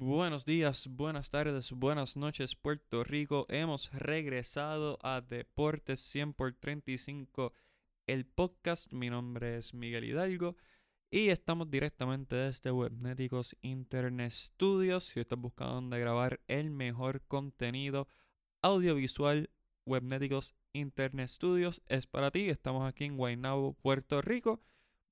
Buenos días, buenas tardes, buenas noches, Puerto Rico. Hemos regresado a Deportes 100 por 35, el podcast. Mi nombre es Miguel Hidalgo y estamos directamente desde Webnéticos Internet Studios. Si estás buscando dónde grabar el mejor contenido audiovisual, Webnéticos Internet Studios es para ti. Estamos aquí en Guaynabo, Puerto Rico.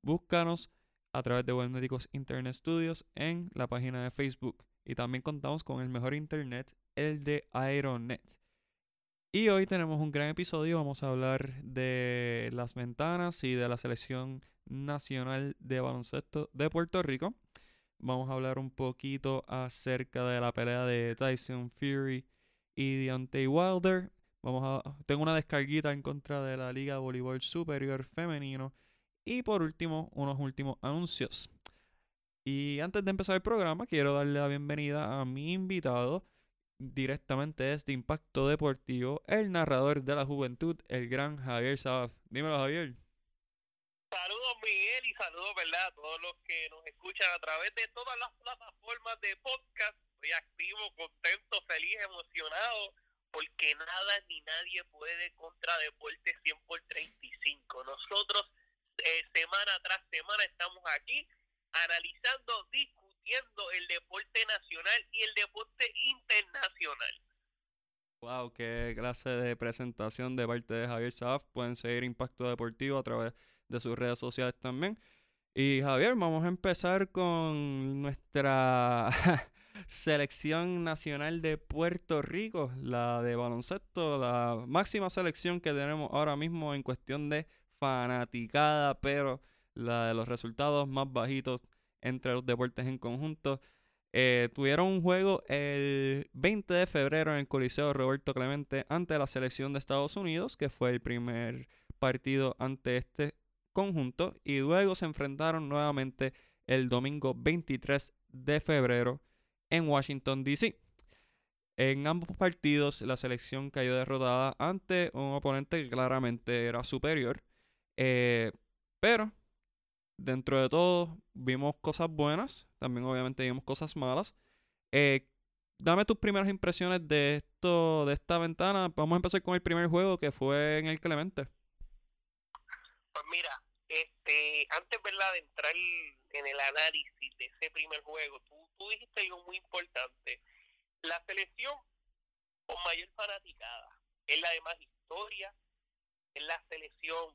Búscanos a través de Webnéticos Internet Studios en la página de Facebook y también contamos con el mejor internet, el de Aeronet. Y hoy tenemos un gran episodio, vamos a hablar de las ventanas y de la selección nacional de baloncesto de Puerto Rico. Vamos a hablar un poquito acerca de la pelea de Tyson Fury y Deontay Wilder. Vamos a, tengo una descarguita en contra de la Liga Voleibol Superior Femenino. Y por último, unos últimos anuncios. Y antes de empezar el programa, quiero darle la bienvenida a mi invitado directamente desde Impacto Deportivo, el narrador de la juventud, el gran Javier Sabaf. Dímelo, Javier. Saludos, Miguel, y saludos, ¿verdad? A todos los que nos escuchan a través de todas las plataformas de podcast. Estoy activo, contento, feliz, emocionado, porque nada ni nadie puede contra Deporte 100 por 35. Nosotros, eh, semana tras semana, estamos aquí analizando, discutiendo el deporte nacional y el deporte internacional. Wow, qué clase de presentación de parte de Javier Saf. Pueden seguir Impacto Deportivo a través de sus redes sociales también. Y Javier, vamos a empezar con nuestra selección nacional de Puerto Rico, la de baloncesto, la máxima selección que tenemos ahora mismo en cuestión de fanaticada, pero la de los resultados más bajitos entre los deportes en conjunto. Eh, tuvieron un juego el 20 de febrero en el Coliseo Roberto Clemente ante la selección de Estados Unidos, que fue el primer partido ante este conjunto, y luego se enfrentaron nuevamente el domingo 23 de febrero en Washington, D.C. En ambos partidos la selección cayó derrotada ante un oponente que claramente era superior, eh, pero dentro de todo vimos cosas buenas, también obviamente vimos cosas malas. Eh, dame tus primeras impresiones de esto, de esta ventana. Vamos a empezar con el primer juego que fue en el Clemente. Pues mira, este, antes ¿verdad? de entrar en el análisis de ese primer juego, tú, tú dijiste algo muy importante. La selección con mayor fanaticada es la de más historia, es la selección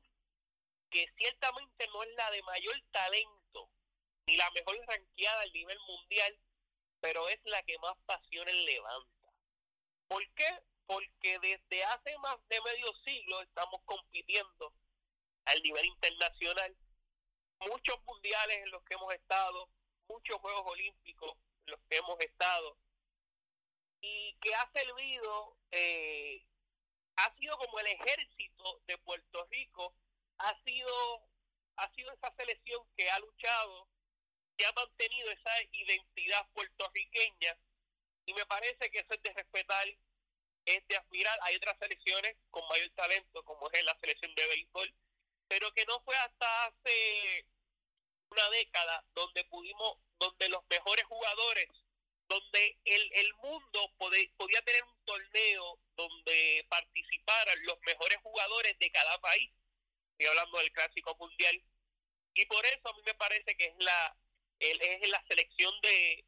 que ciertamente no es la de mayor talento, ni la mejor ranqueada a nivel mundial, pero es la que más pasiones levanta. ¿Por qué? Porque desde hace más de medio siglo estamos compitiendo al nivel internacional. Muchos mundiales en los que hemos estado, muchos Juegos Olímpicos en los que hemos estado, y que ha servido, eh, ha sido como el ejército de Puerto Rico ha sido, ha sido esa selección que ha luchado, que ha mantenido esa identidad puertorriqueña y me parece que eso es de respetar, es de aspirar. Hay otras selecciones con mayor talento, como es la selección de béisbol, pero que no fue hasta hace una década donde pudimos, donde los mejores jugadores, donde el, el mundo podía tener un torneo donde participaran los mejores jugadores de cada país estoy hablando del clásico mundial, y por eso a mí me parece que es la, es la selección de,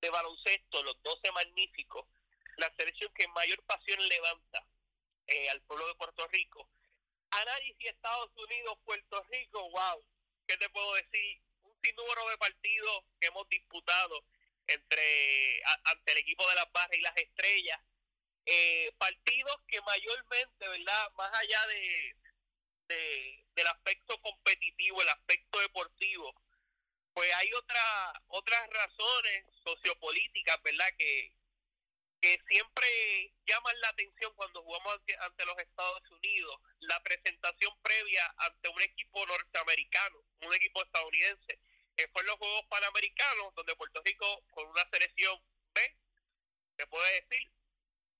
de baloncesto, los 12 magníficos, la selección que mayor pasión levanta eh, al pueblo de Puerto Rico. Análisis Estados Unidos, Puerto Rico, wow, ¿qué te puedo decir? Un sinnúmero de partidos que hemos disputado entre ante el equipo de las barras y las estrellas. Eh, partidos que mayormente, ¿verdad? Más allá de, del aspecto competitivo, el aspecto deportivo, pues hay otra, otras razones sociopolíticas, ¿verdad? Que, que siempre llaman la atención cuando jugamos ante, los Estados Unidos. La presentación previa ante un equipo norteamericano, un equipo estadounidense, que fue en los Juegos Panamericanos, donde Puerto Rico, con una selección B, se puede decir,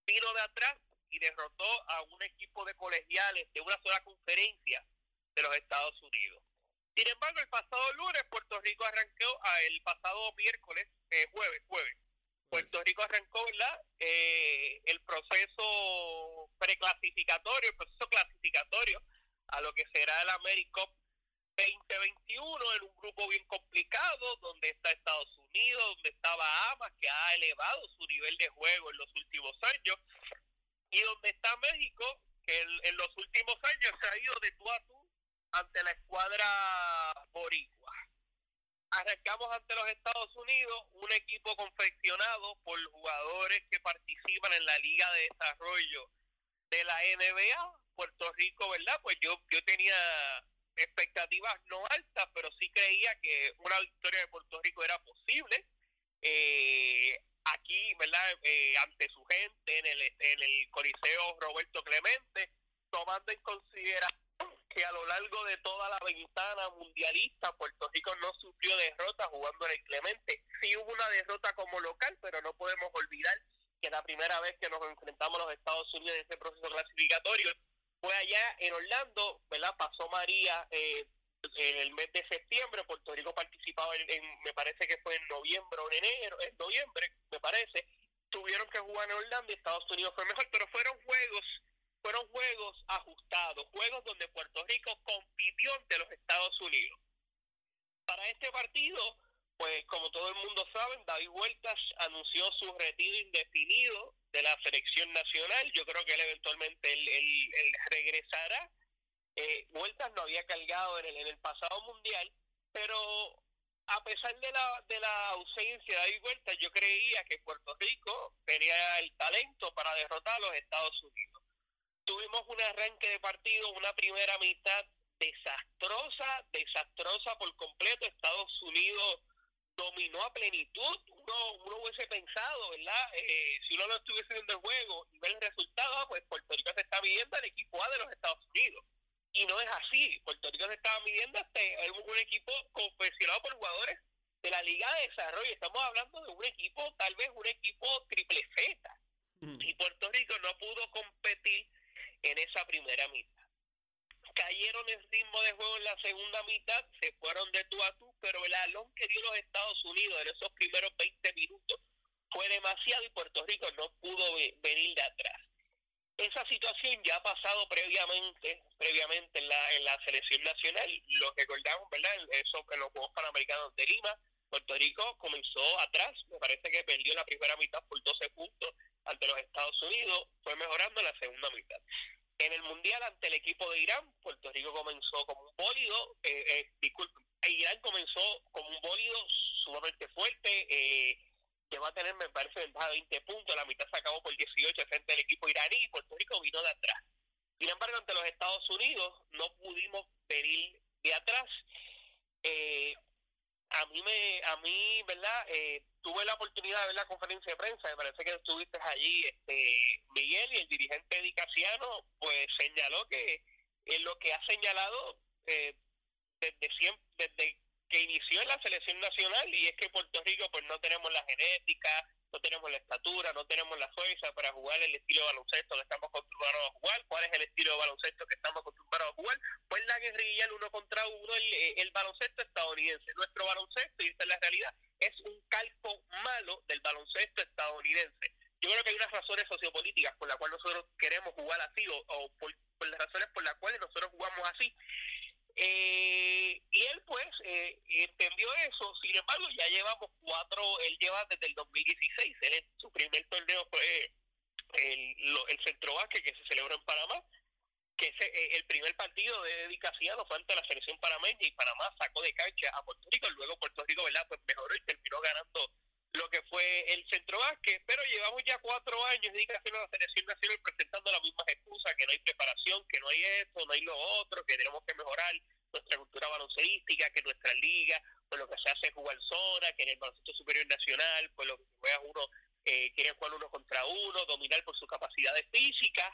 vino de atrás y derrotó a un equipo de colegiales de una sola conferencia de los Estados Unidos. Sin embargo, el pasado lunes Puerto Rico arrancó el pasado miércoles, eh, jueves, jueves, Puerto Rico arrancó. Eh, el proceso preclasificatorio, el proceso clasificatorio a lo que será el AmeriCup 2021 en un grupo bien complicado, donde está Estados Unidos, donde estaba AMA, que ha elevado su nivel de juego en los últimos años, y donde está México, que en, los últimos años se ha ido de tú a tú ante la escuadra boricua. Arrancamos ante los Estados Unidos, un equipo confeccionado por jugadores que participan en la Liga de Desarrollo de la NBA. Puerto Rico, ¿verdad? Pues yo, yo tenía expectativas no altas, pero sí creía que una victoria de Puerto Rico era posible. Eh, aquí, ¿verdad? Eh, ante su gente en el, en el Coliseo Roberto Clemente, tomando en consideración que a lo largo de toda la ventana mundialista Puerto Rico no sufrió derrota jugando en el Clemente. Sí hubo una derrota como local, pero no podemos olvidar que la primera vez que nos enfrentamos a los Estados Unidos en ese proceso clasificatorio fue allá en Orlando, ¿verdad? Pasó María eh, en el mes de septiembre, Puerto Rico participaba en, me parece que fue en noviembre o en enero, en noviembre, me parece, tuvieron que jugar en Orlando y Estados Unidos fue mejor, pero fueron juegos, fueron juegos ajustados, juegos donde Puerto Rico compitió ante los Estados Unidos. Para este partido, pues como todo el mundo sabe, David Vueltas anunció su retiro indefinido de la selección nacional. Yo creo que él eventualmente él, regresará. Eh, Vueltas no había cargado en el, en el pasado mundial, pero a pesar de la, de la ausencia de David Vueltas, yo creía que Puerto Rico tenía el talento para derrotar a los Estados Unidos. Tuvimos un arranque de partido, una primera mitad desastrosa, desastrosa por completo. Estados Unidos dominó a plenitud. Uno, uno hubiese pensado, ¿verdad? Eh, si uno no estuviese viendo el juego y ver el resultado, ah, pues Puerto Rico se está midiendo al equipo A de los Estados Unidos. Y no es así. Puerto Rico se estaba midiendo hasta un equipo confeccionado por jugadores de la Liga de Desarrollo. Estamos hablando de un equipo, tal vez un equipo triple Z. Mm. Y Puerto Rico no pudo competir en esa primera mitad cayeron en ritmo de juego en la segunda mitad, se fueron de tú a tú, pero el alón que dio los Estados Unidos en esos primeros 20 minutos fue demasiado y Puerto Rico no pudo venir de atrás. Esa situación ya ha pasado previamente, previamente en la, en la selección nacional, lo recordamos, ¿verdad? Eso en los Juegos Panamericanos de Lima, Puerto Rico comenzó atrás, me parece que perdió la primera mitad por 12 puntos ante los Estados Unidos, fue mejorando en la segunda mitad. En el Mundial ante el equipo de Irán, Puerto Rico comenzó como un bólido, eh, eh, disculpe, Irán comenzó como un bólido sumamente fuerte, eh, va a tener, me parece, ventaja de 20 puntos, la mitad se acabó por 18 frente al equipo iraní y Puerto Rico vino de atrás. Sin embargo, ante los Estados Unidos no pudimos venir de atrás. Eh, a mí me a mí verdad eh, tuve la oportunidad de ver la conferencia de prensa me parece que estuviste allí este Miguel y el dirigente Dicasiano pues señaló que en lo que ha señalado eh, desde siempre desde que inició en la selección nacional y es que Puerto Rico pues no tenemos la genética no tenemos la estatura, no tenemos la fuerza para jugar el estilo de baloncesto que estamos acostumbrados a jugar. ¿Cuál es el estilo de baloncesto que estamos acostumbrados a jugar? Pues la guerrilla, el uno contra uno, el, el baloncesto estadounidense. Nuestro baloncesto, y esta es la realidad, es un calco malo del baloncesto estadounidense. Yo creo que hay unas razones sociopolíticas por las cuales nosotros queremos jugar así o, por, por las razones por las cuales nosotros jugamos así. Eh, y él pues eh, entendió sin embargo ya llevamos cuatro, él lleva desde el 2016, él, su primer torneo fue el, el Centro Vázquez que se celebró en Panamá, que ese, eh, el primer partido de dedicación fue ante la selección panameña y Panamá sacó de cancha a Puerto Rico, luego Puerto Rico ¿verdad? pues mejoró y terminó ganando lo que fue el centro básquet, pero llevamos ya cuatro años de a la selección nacional presentando las mismas excusas, que no hay preparación, que no hay esto, no hay lo otro, que tenemos que mejorar nuestra cultura balonceística, que nuestra liga, pues lo que se hace es jugar zona, que en el baloncesto superior nacional, pues lo que juega uno, eh, quiere jugar uno contra uno, dominar por sus capacidades físicas,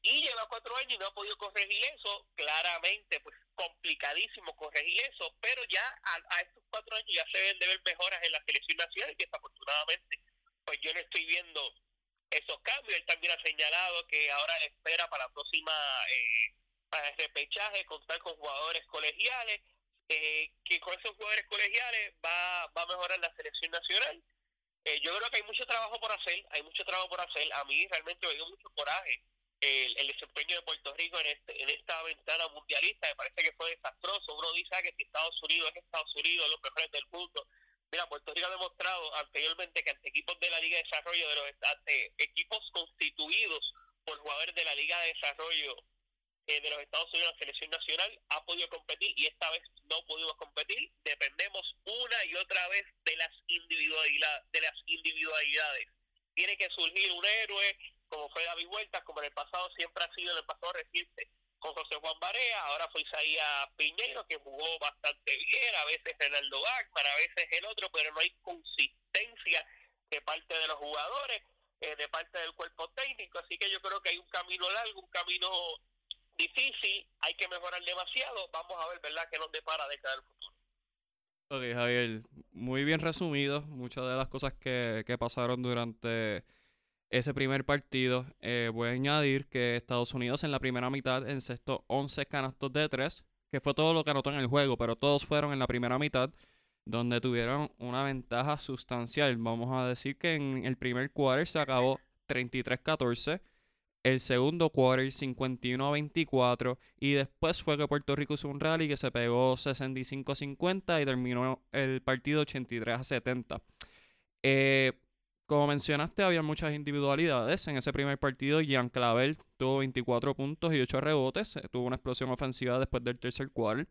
y lleva cuatro años y no ha podido corregir eso, claramente, pues complicadísimo corregir eso, pero ya a, estos cuatro años ya se deben de ver mejoras en la selección nacional y desafortunadamente, pues yo no estoy viendo esos cambios. Él también ha señalado que ahora espera para la próxima, eh, para el repechaje, contar con jugadores colegiales, eh, que con esos jugadores colegiales va, va a mejorar la selección nacional eh, yo creo que hay mucho trabajo por hacer, hay mucho trabajo por hacer. A mí realmente me dio mucho coraje el, el desempeño de Puerto Rico en, este, en esta ventana mundialista. Me parece que fue desastroso. Uno dice que si Estados Unidos es Estados Unidos, los mejores del mundo. Mira, Puerto Rico ha demostrado anteriormente que ante equipos de la Liga de Desarrollo, de los ante equipos constituidos por jugadores de la Liga de Desarrollo eh, de los Estados Unidos, la selección nacional ha podido competir y esta vez no pudimos competir. Dependemos una y otra vez de las individualidades. De las individualidades. Tiene que surgir un héroe, como fue David Vueltas, como en el pasado siempre ha sido en el pasado reciente con José Juan Barea, ahora fue Isaías Piñero, que jugó bastante bien, a veces Renaldo Bachman, a veces el otro, pero no hay consistencia de parte de los jugadores, eh, de parte del cuerpo técnico, así que yo creo que hay un camino largo, un camino difícil, hay que mejorar demasiado. Vamos a ver, ¿verdad?, qué nos depara de cada futuro. Ok, Javier, muy bien resumido. Muchas de las cosas que, que pasaron durante ese primer partido. Eh, voy a añadir que Estados Unidos en la primera mitad encestó 11 canastos de 3, que fue todo lo que anotó en el juego, pero todos fueron en la primera mitad, donde tuvieron una ventaja sustancial. Vamos a decir que en el primer quarter se acabó 33-14 el segundo quarter 51 a 24 y después fue que Puerto Rico hizo un rally que se pegó 65 a 50 y terminó el partido 83 a 70. Eh, como mencionaste, había muchas individualidades. En ese primer partido, Jean Clavel tuvo 24 puntos y 8 rebotes. Eh, tuvo una explosión ofensiva después del tercer quarter.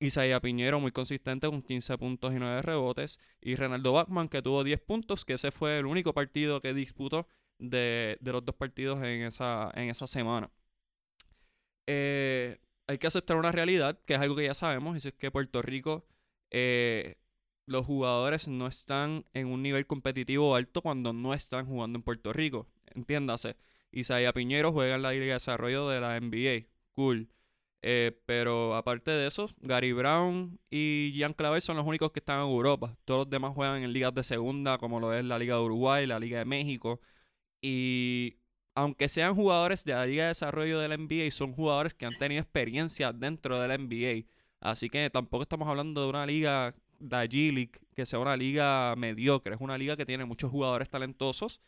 Isaías Piñero, muy consistente, con 15 puntos y 9 rebotes. Y Renaldo Bachman, que tuvo 10 puntos, que ese fue el único partido que disputó de, los dos partidos en esa, en esa semana. Eh, hay que aceptar una realidad, que es algo que ya sabemos, y es que Puerto Rico, eh, los jugadores no están en un nivel competitivo alto cuando no están jugando en Puerto Rico. Entiéndase. Isaías Piñero juega en la Liga de Desarrollo de la NBA. Cool. Eh, pero aparte de eso, Gary Brown y Jean Clavel son los únicos que están en Europa. Todos los demás juegan en ligas de segunda, como lo es la Liga de Uruguay, la Liga de México. Y aunque sean jugadores de la Liga de Desarrollo de la NBA, son jugadores que han tenido experiencia dentro de la NBA. Así que tampoco estamos hablando de una liga de G-League que sea una liga mediocre. Es una liga que tiene muchos jugadores talentosos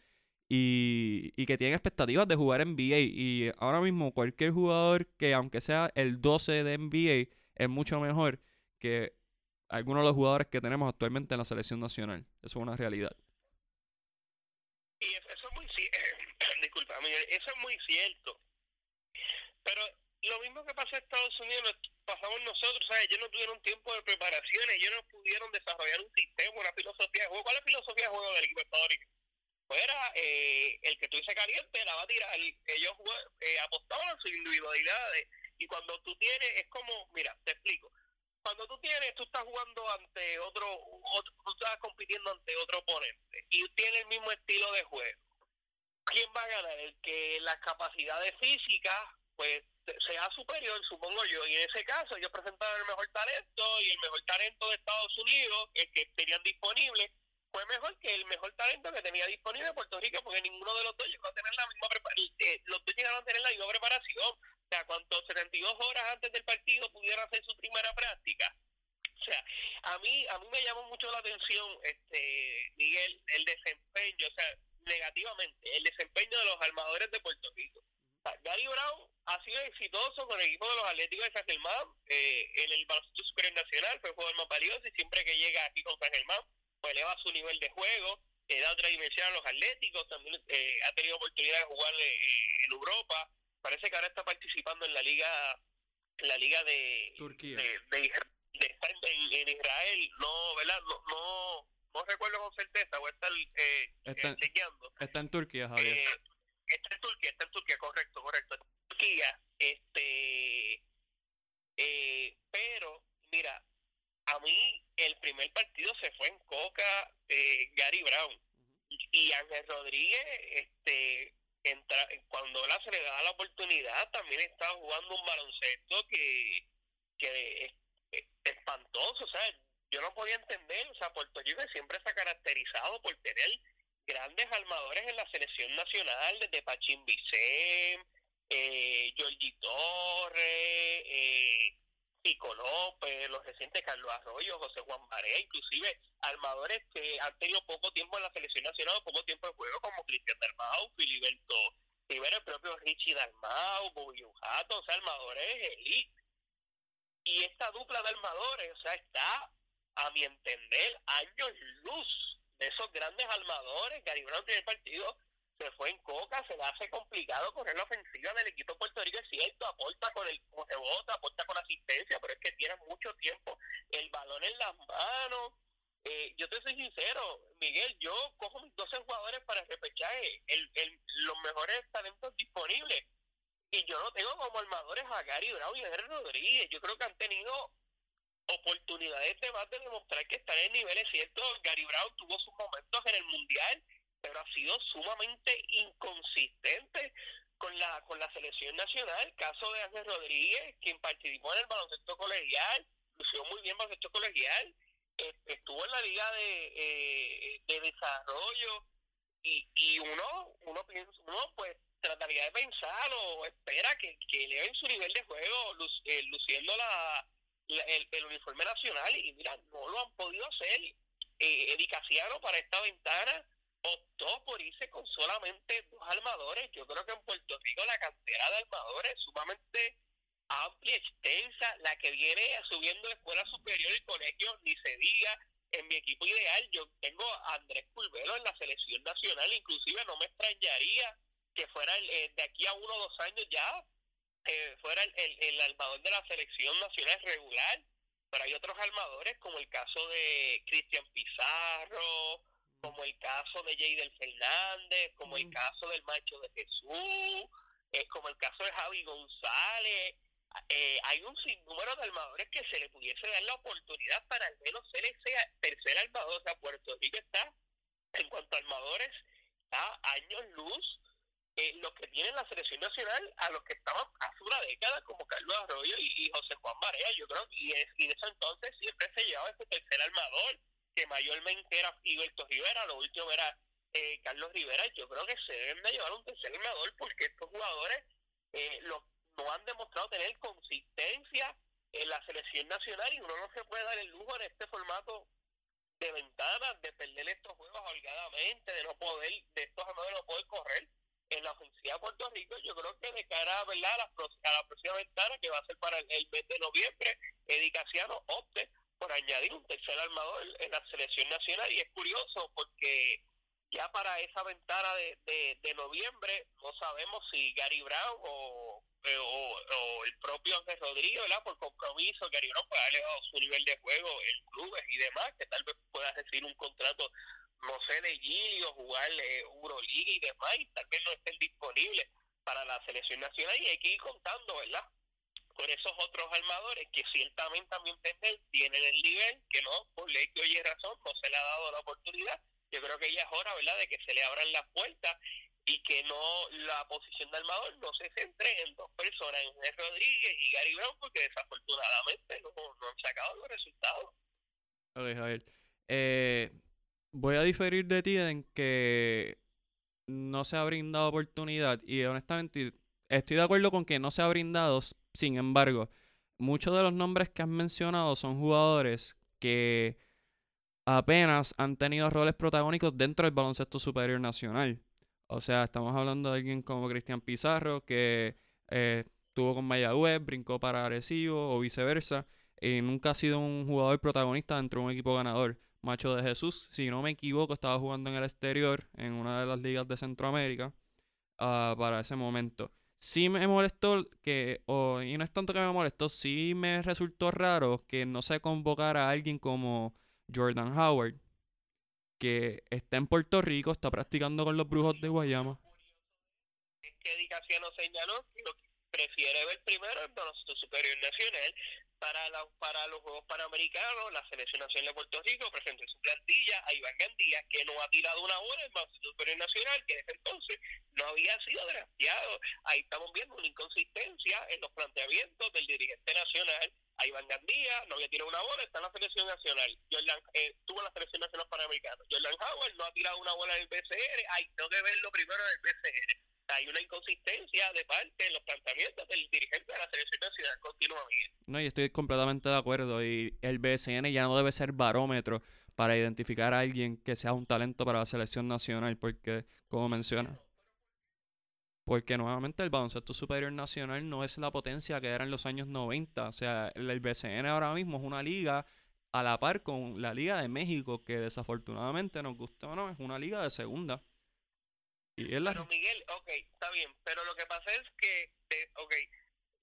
y, y, que tienen expectativas de jugar NBA. Y ahora mismo cualquier jugador que aunque sea el 12 de NBA es mucho mejor que algunos de los jugadores que tenemos actualmente en la selección nacional. Eso es una realidad. Y es eso es muy cierto. Pero lo mismo que pasa en Estados Unidos pasamos nosotros, ¿sabes? Ellos no tuvieron tiempo de preparación, ellos no pudieron desarrollar un sistema, una filosofía. ¿Cuál es la filosofía de juego del equipo era eh, el que tuviese caliente, la va a tirar. Ellos eh, apostaban a sus individualidades. Y cuando tú tienes, es como, mira, te explico. Cuando tú tienes, tú estás jugando ante otro, otro tú estás compitiendo ante otro oponente y tiene el mismo estilo de juego. ¿Quién va a ganar? El que las capacidades físicas, pues sea superior, supongo yo. Y en ese caso, ellos presentaron el mejor talento y el mejor talento de Estados Unidos, el que tenían disponible, fue mejor que el mejor talento que tenía disponible Puerto Rico, porque ninguno de los dos llegó a tener la misma. Eh, los dos llegaron a tener la misma preparación. O sea, cuando 72 horas antes del partido pudieron hacer su primera práctica. O sea, a mí, a mí me llamó mucho la atención, este Miguel, el desempeño, o sea, negativamente, el desempeño de los armadores de Puerto Rico. Gary Brown ha sido exitoso con el equipo de los Atléticos de San Germán eh, en el baloncesto superior nacional, fue el jugador más valioso y siempre que llega aquí con San Germán, pues eleva su nivel de juego, le da otra dimensión a los Atléticos, también eh, ha tenido oportunidad de jugar eh, en Europa, parece que ahora está participando en la liga en la liga de Turquía. De, estar en, Israel, no, ¿verdad? No, no, no recuerdo con certeza, voy a estar eh, está, chequeando. Está en Turquía, Javier. está en Turquía, está en Turquía, correcto, correcto este, eh, pero, mira, a mí el primer partido se fue en Coca eh, Gary Brown y Ángel Rodríguez, este, entra, cuando la se le da la oportunidad, también estaba jugando un baloncesto que, que es, espantoso, o sea, yo no podía entender, o sea, Puerto Rico siempre se ha caracterizado por tener grandes armadores en la selección nacional, desde Pachín Vicente, eh, Torres, eh, Pico López, los recientes Carlos Arroyo, José Juan Marea, inclusive armadores que han tenido poco tiempo en la selección nacional, poco tiempo en juego, como Cristian Dalmau, Filiberto Rivera, el propio Richie Dalmau, Bobby Ujato, o sea, armadores elite. Y esta dupla de armadores, o sea, está, a mi entender, años luz de esos grandes armadores. Gary Brown el partido se fue en coca, se le hace complicado correr la ofensiva del equipo de Puerto Rico, es cierto, aporta con el rebote, aporta con asistencia, pero es que tiene mucho tiempo el balón en las manos. Eh, yo te soy sincero, Miguel, yo cojo mis 12 jugadores para repechar el, el, los mejores talentos disponibles. Y yo no tengo como armadores a Gary Brown y a Henry Rodríguez. Yo creo que han tenido oportunidades de más de demostrar que están en niveles ciertos. Gary Brown tuvo sus momentos en el Mundial pero ha sido sumamente inconsistente con la con la selección nacional. Caso de Ángel Rodríguez, quien participó en el baloncesto colegial, lució muy bien el baloncesto colegial, eh, estuvo en la liga de, eh, de desarrollo y, y uno uno uno pues trataría de pensar o espera que, que eleven su nivel de juego eh, luciendo la, el, el, uniforme nacional y mira no lo han podido hacer eh, Casiano para esta ventana optó por irse con solamente dos armadores. Yo creo que en Puerto Rico la cantera de armadores es sumamente amplia, extensa, la que viene subiendo de escuela superior y colegio, ni se diga. En mi equipo ideal yo tengo a Andrés Pulvelo en la selección nacional, inclusive no me extrañaría que fuera el, eh, de aquí a uno o dos años ya eh, fuera el, el, el armador de la selección nacional regular, pero hay otros armadores como el caso de Cristian Pizarro, como el caso de Jadel Fernández, como el mm. caso del Macho de Jesús, eh, como el caso de Javi González. Eh, hay un sinnúmero de armadores que se le pudiese dar la oportunidad para al menos ser ese tercer armador. O sea, Puerto Rico está, en cuanto a armadores, está años luz eh, los que tienen la selección nacional a los que estaban hace una década, como Carlos Arroyo y, José Juan Marea. Yo creo y, es, y de eso entonces siempre se llevaba ese tercer armador que mayormente era Iberto Rivera, lo último era eh, Carlos Rivera, yo creo que se deben de llevar un tercer armador porque estos jugadores eh, lo, no han demostrado tener consistencia en la selección nacional y uno no se puede dar el lujo en este formato de ventanas, de perder estos juegos holgadamente, de no poder, de estos armadores no poder correr en la ofensiva de Puerto Rico, yo creo que de cara ¿verdad? A, la, a la próxima ventana, que va a ser para el, mes de noviembre, Edicaciano opte por añadir un tercer armador en la selección nacional y es curioso porque ya para esa ventana de, noviembre no sabemos si Gary Brown o, eh, el propio Ángel Rodríguez. Por compromiso, Gary Brown puede haber elevado su nivel de juego en clubes y demás, que tal vez pueda recibir un contrato, no sé, de Gilio, jugar eh, Euroliga y demás, y tal vez no estén disponibles para la selección nacional y hay que ir contando, ¿verdad? con esos otros armadores que ciertamente también tienen el nivel, que no, por ley que oye razón, no se le ha dado la oportunidad. Yo creo que ya es hora, ¿verdad?, de que se le abran las puertas y que no la posición de armador no se centre en dos personas, en Rodríguez y Gary Brown, porque desafortunadamente no, no han sacado los resultados. Ok, Javier. Eh, voy a diferir de ti en que no se ha brindado oportunidad y honestamente estoy de acuerdo con que no se ha brindado sin embargo, muchos de los nombres que has mencionado son jugadores que apenas han tenido roles protagónicos dentro del baloncesto superior nacional. O sea, estamos hablando de alguien como Cristian Pizarro, que eh, estuvo con Mayagüez, brincó para Arecibo o viceversa, y nunca ha sido un jugador protagonista dentro de un equipo ganador. Macho de Jesús, si no me equivoco, estaba jugando en el exterior, en una de las ligas de Centroamérica, ah, para ese momento sí me molestó que, y no es tanto que me molestó, sí me resultó raro que no se convocara a alguien como Jordan Howard, que está en Puerto Rico, está practicando con los brujos de Guayama. Es que no señaló prefiere ver primero el baloncesto superior nacional para, la, para los Juegos Panamericanos, la Selección Nacional de Puerto Rico presentó su plantilla a Iván Gandía, que no ha tirado una bola en el superior nacional, que desde entonces no había sido drafteado. Ahí estamos viendo una inconsistencia en los planteamientos del dirigente nacional. A Iván Gandía no había tirado una bola, está en la selección nacional. Jordan, eh, estuvo en la selección nacional panamericana. Jordan Howard no ha tirado una bola en el BCR. Hay tengo que verlo primero en el BCR hay una inconsistencia de parte de los planteamientos del dirigente de la selección nacional continua, Miguel. No, y estoy completamente de acuerdo. Y el BSN ya no debe ser barómetro para identificar a alguien que sea un talento para la selección nacional, porque, como menciona, porque nuevamente el baloncesto superior nacional no es la potencia que era en los años 90. O sea, el BCN ahora mismo es una liga a la par con la Liga de México, que desafortunadamente nos gusta o no, es una liga de segunda. Y la... Pero Miguel, ok, está bien, pero lo que pasa es que, eh, ok,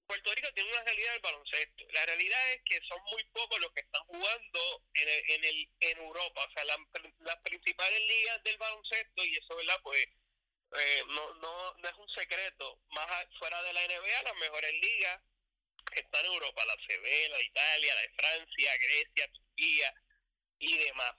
Puerto Rico tiene una realidad del baloncesto. La realidad es que son muy pocos los que están jugando en, en, el, en Europa. O sea, las principales ligas del baloncesto, y eso, ¿verdad? Pues eh, no, no, no es un secreto. Más fuera de la NBA, las mejores ligas están en Europa, la CB, la de Italia, la de Francia, Grecia, Turquía y demás.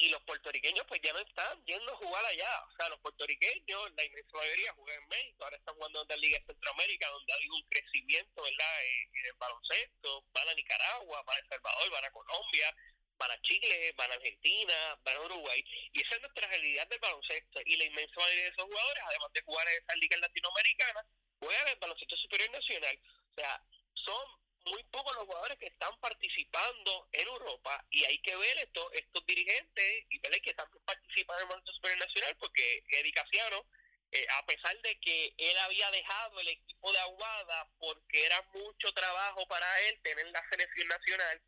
Y los puertorriqueños pues ya no están yendo a jugar allá. O sea, los puertorriqueños, la inmensa mayoría juegan en México, ahora están jugando en la Liga Centroamérica, donde ha habido un crecimiento ¿verdad? En, el baloncesto. Van a Nicaragua, van a El Salvador, van a Colombia, van a Chile, van a Argentina, van a Uruguay. Y esa es nuestra realidad del baloncesto. Y la inmensa mayoría de esos jugadores, además de jugar en esas ligas latinoamericanas, juegan en el baloncesto superior nacional. O sea, son muy pocos los jugadores que están participando en Europa y hay que ver esto, estos dirigentes y ver que también participan en el baloncesto superior nacional porque Eddie Casiano, eh, a pesar de que él había dejado el equipo de Aguada porque era mucho trabajo para él tener la selección nacional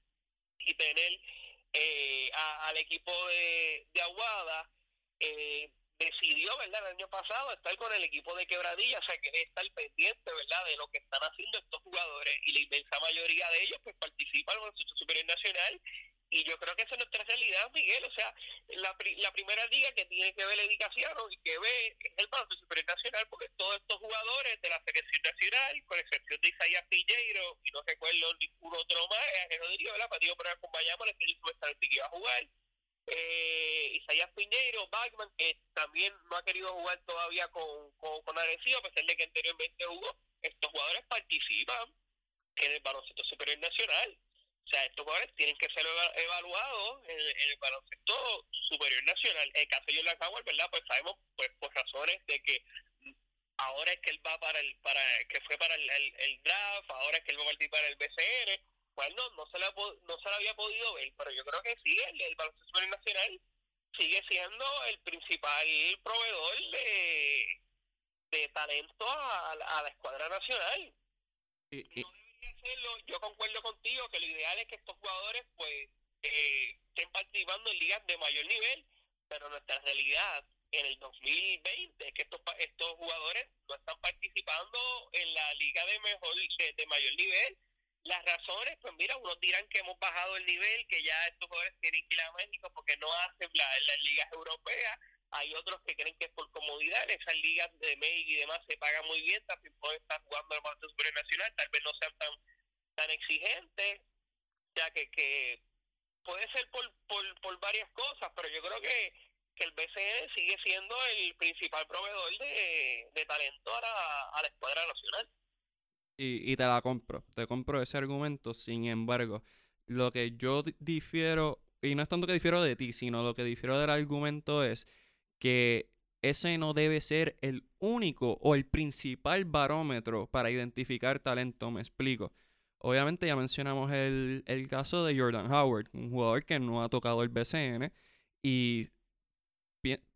y tener eh, al equipo de, de Aguada, eh, decidió, ¿verdad?, el año pasado estar con el equipo de Quebradilla, o sea, que estar pendiente, ¿verdad?, de lo que están haciendo estos jugadores y la inmensa mayoría de ellos, pues participan en el Instituto Superior Nacional y yo creo que esa es nuestra realidad, Miguel, o sea, la, la primera liga que tiene que ver el Edicaciano y que ve el Banco Superior Nacional, porque todos estos jugadores de la selección nacional, con excepción de Isaías Piñeiro, y no recuerdo ningún otro más, es Rodrigo, ¿verdad?, Patido por acompañamos, el que iba a jugar, eh, Isaías Piñeiro, Bagman, que también no ha querido jugar todavía con, con, con a pesar de que anteriormente jugó, estos jugadores participan en el baloncesto superior nacional. O sea, estos jugadores tienen que ser evaluados en, el baloncesto superior nacional. En el caso de Jordan Howard, ¿verdad? Pues sabemos, pues por razones de que ahora es que él va para el, para, que fue para el, el, draft, ahora es que él va a participar en el BCN, bueno, no se, la, no se la había podido ver, pero yo creo que sí, el, el baloncesto nacional sigue siendo el principal proveedor de, de talento a, la escuadra nacional. No debería serlo, yo concuerdo contigo que lo ideal es que estos jugadores pues eh, estén participando en ligas de mayor nivel, pero nuestra realidad en el 2020 es que estos, estos jugadores no están participando en la liga de mejor de mayor nivel las razones, pues mira, unos dirán que hemos bajado el nivel, que ya estos jugadores tienen que ir a México porque no hacen las ligas europeas. Hay otros que creen que es por comodidad, esas ligas de México y demás se pagan muy bien, también pueden estar jugando el baloncesto nacional, tal vez no sean tan tan exigentes. Sea, que, que puede ser por, por, por varias cosas, pero yo creo que, que el BCN sigue siendo el principal proveedor de, de talento a la, a la escuadra nacional. Y, te la compro, te compro ese argumento. Sin embargo, lo que yo difiero, y no es tanto que difiero de ti, sino lo que difiero del argumento es que ese no debe ser el único o el principal barómetro para identificar talento. Me explico. Obviamente ya mencionamos el, el caso de Jordan Howard, un jugador que no ha tocado el BCN y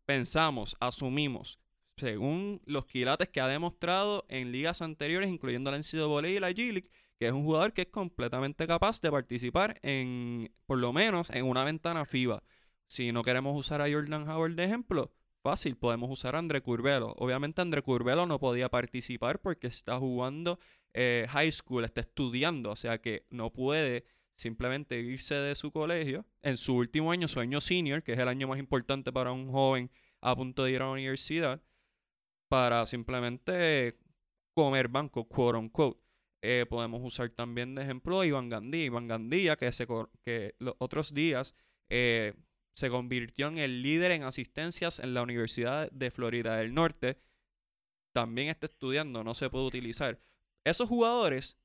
pensamos, asumimos según los quilates que ha demostrado en ligas anteriores, incluyendo la NCAA y la G-League, que es un jugador que es completamente capaz de participar en, por lo menos, en una ventana FIBA. Si no queremos usar a Jordan Howard de ejemplo, fácil, podemos usar a André Curvelo. Obviamente André Curvelo no podía participar porque está jugando eh, high school, está estudiando, o sea que no puede simplemente irse de su colegio en su último año, su año senior, que es el año más importante para un joven a punto de ir a la universidad para simplemente comer banco, quote unquote. Eh, podemos usar también de ejemplo a Iván Gandía. Iván Gandía, que, se, que otros días eh, se convirtió en el líder en asistencias en la Universidad de Florida del Norte. También está estudiando, no se puede utilizar. Esos jugadores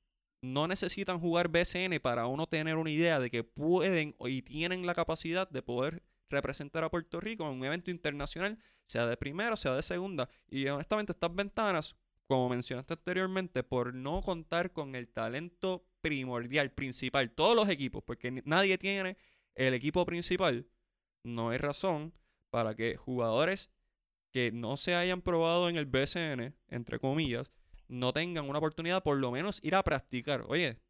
no necesitan jugar BCN para uno tener una idea de que pueden y tienen la capacidad de poder representar a Puerto Rico en un evento internacional, sea de primera, sea de segunda. Y honestamente estas ventanas, como mencionaste anteriormente, por no contar con el talento primordial, principal, todos los equipos, porque nadie tiene el equipo principal, no hay razón para que jugadores que no se hayan probado en el BCN, entre comillas, no tengan una oportunidad por lo menos ir a practicar. Oye,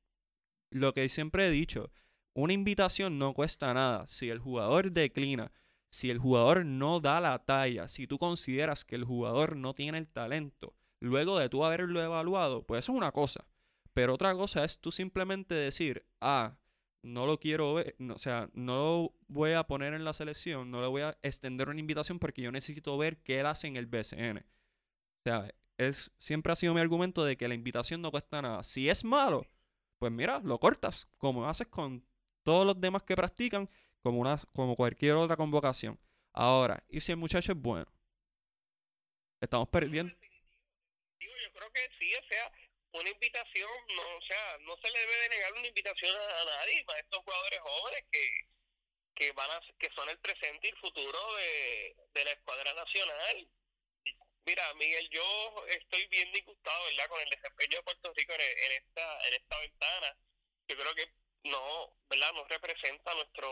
lo que siempre he dicho, una invitación no cuesta nada. Si el jugador declina, si el jugador no da la talla, si tú consideras que el jugador no tiene el talento, luego de tú haberlo evaluado, pues eso es una cosa. Pero otra cosa es tú simplemente decir, ah, no lo quiero ver, o sea, no lo voy a poner en la selección, no le voy a extender una invitación porque yo necesito ver qué él hace en el BCN. O sea, es, siempre ha sido mi argumento de que la invitación no cuesta nada. Si es malo, pues mira, lo cortas, como haces con todos los demás que practican, como, una, como cualquier otra convocación. Ahora, y si el muchacho es bueno, estamos perdiendo. Yo creo que sí, o sea, una invitación, no, o sea, no se le debe negar una invitación a, nadie, a estos jugadores jóvenes que, que van a, que son el presente y el futuro de, la escuadra nacional. Mira, Miguel, yo estoy bien disgustado, ¿verdad?, con el desempeño de Puerto Rico en esta en esta ventana. Yo creo que no, ¿verdad?, no representa nuestro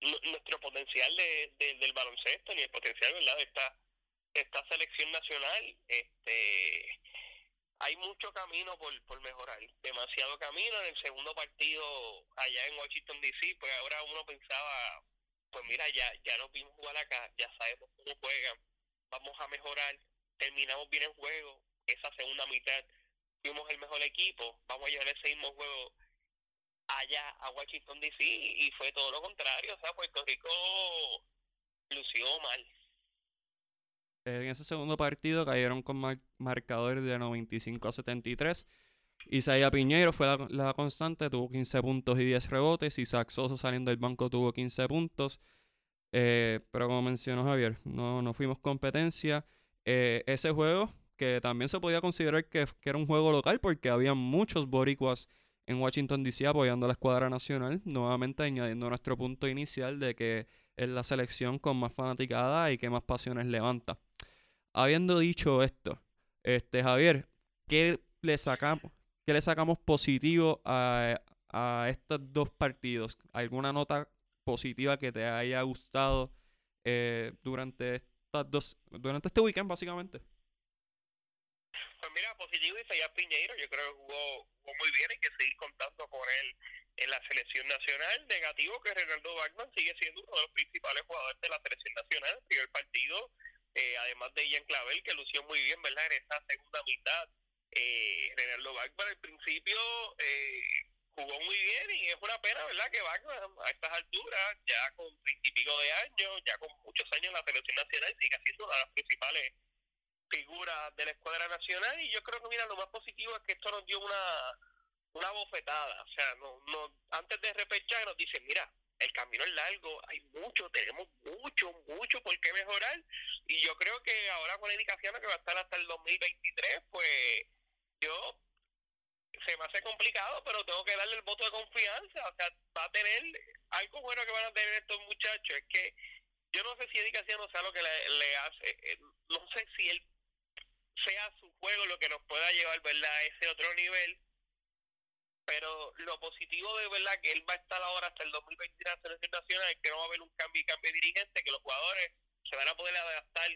nuestro potencial de, del baloncesto ni el potencial, ¿verdad?, de esta esta selección nacional. Este hay mucho camino por, por mejorar, demasiado camino. En el segundo partido allá en Washington DC, pues ahora uno pensaba, pues mira, ya, ya nos vimos jugar acá, ya sabemos cómo juegan, vamos a mejorar, terminamos bien el juego, esa segunda mitad fuimos el mejor equipo, vamos a llevar ese mismo juego allá a Washington DC y fue todo lo contrario, o sea, Puerto Rico lució mal en ese segundo partido cayeron con marcadores de 95 a 73. Isaías Piñero fue la, constante, tuvo 15 puntos y 10 rebotes. Isaac Sosa saliendo del banco tuvo 15 puntos. Eh, pero como mencionó Javier, no, no fuimos competencia. Eh, ese juego, que también se podía considerar que, que, era un juego local porque había muchos boricuas en Washington DC apoyando a la escuadra nacional, nuevamente añadiendo nuestro punto inicial de que es la selección con más fanaticada y que más pasiones levanta. Habiendo dicho esto, este Javier, ¿qué le sacamos, qué le sacamos positivo a, estos dos partidos? ¿Alguna nota positiva que te haya gustado eh, durante estas dos, durante este weekend básicamente? Pues mira, positivo Isaías Piñeiro, yo creo que jugó, jugó muy bien, hay que seguir contando con él en la selección nacional. Negativo que Renaldo Bachman sigue siendo uno de los principales jugadores de la selección nacional. El primer partido, eh, además de Ian Clavel, que lució muy bien, ¿verdad? En esa segunda mitad. Eh, Renaldo Bachman al principio eh, jugó muy bien y es una pena, ¿verdad? Que Bachman a estas alturas, ya con principio de años, ya con muchos años en la selección nacional, siga siendo una de las principales figuras de la escuadra nacional y yo creo que mira lo más positivo es que esto nos dio una una bofetada. O sea, no, no, antes de repechar nos dicen, mira, el camino es largo, hay mucho, tenemos mucho, mucho por qué mejorar. Y yo creo que ahora con la indicación que va a estar hasta el 2023, pues yo se me hace complicado, pero tengo que darle el voto de confianza. O sea, va a tener algo bueno que van a tener estos muchachos. Es que yo no sé si indicación no sea lo que le, le hace. Eh, no sé si él sea su juego lo que nos pueda llevar, ¿verdad?, a ese otro nivel pero lo positivo de verdad que él va a estar ahora hasta el 2023 en la selección nacional es que no va a haber un cambio y cambio de dirigente, que los jugadores se van a poder adaptar,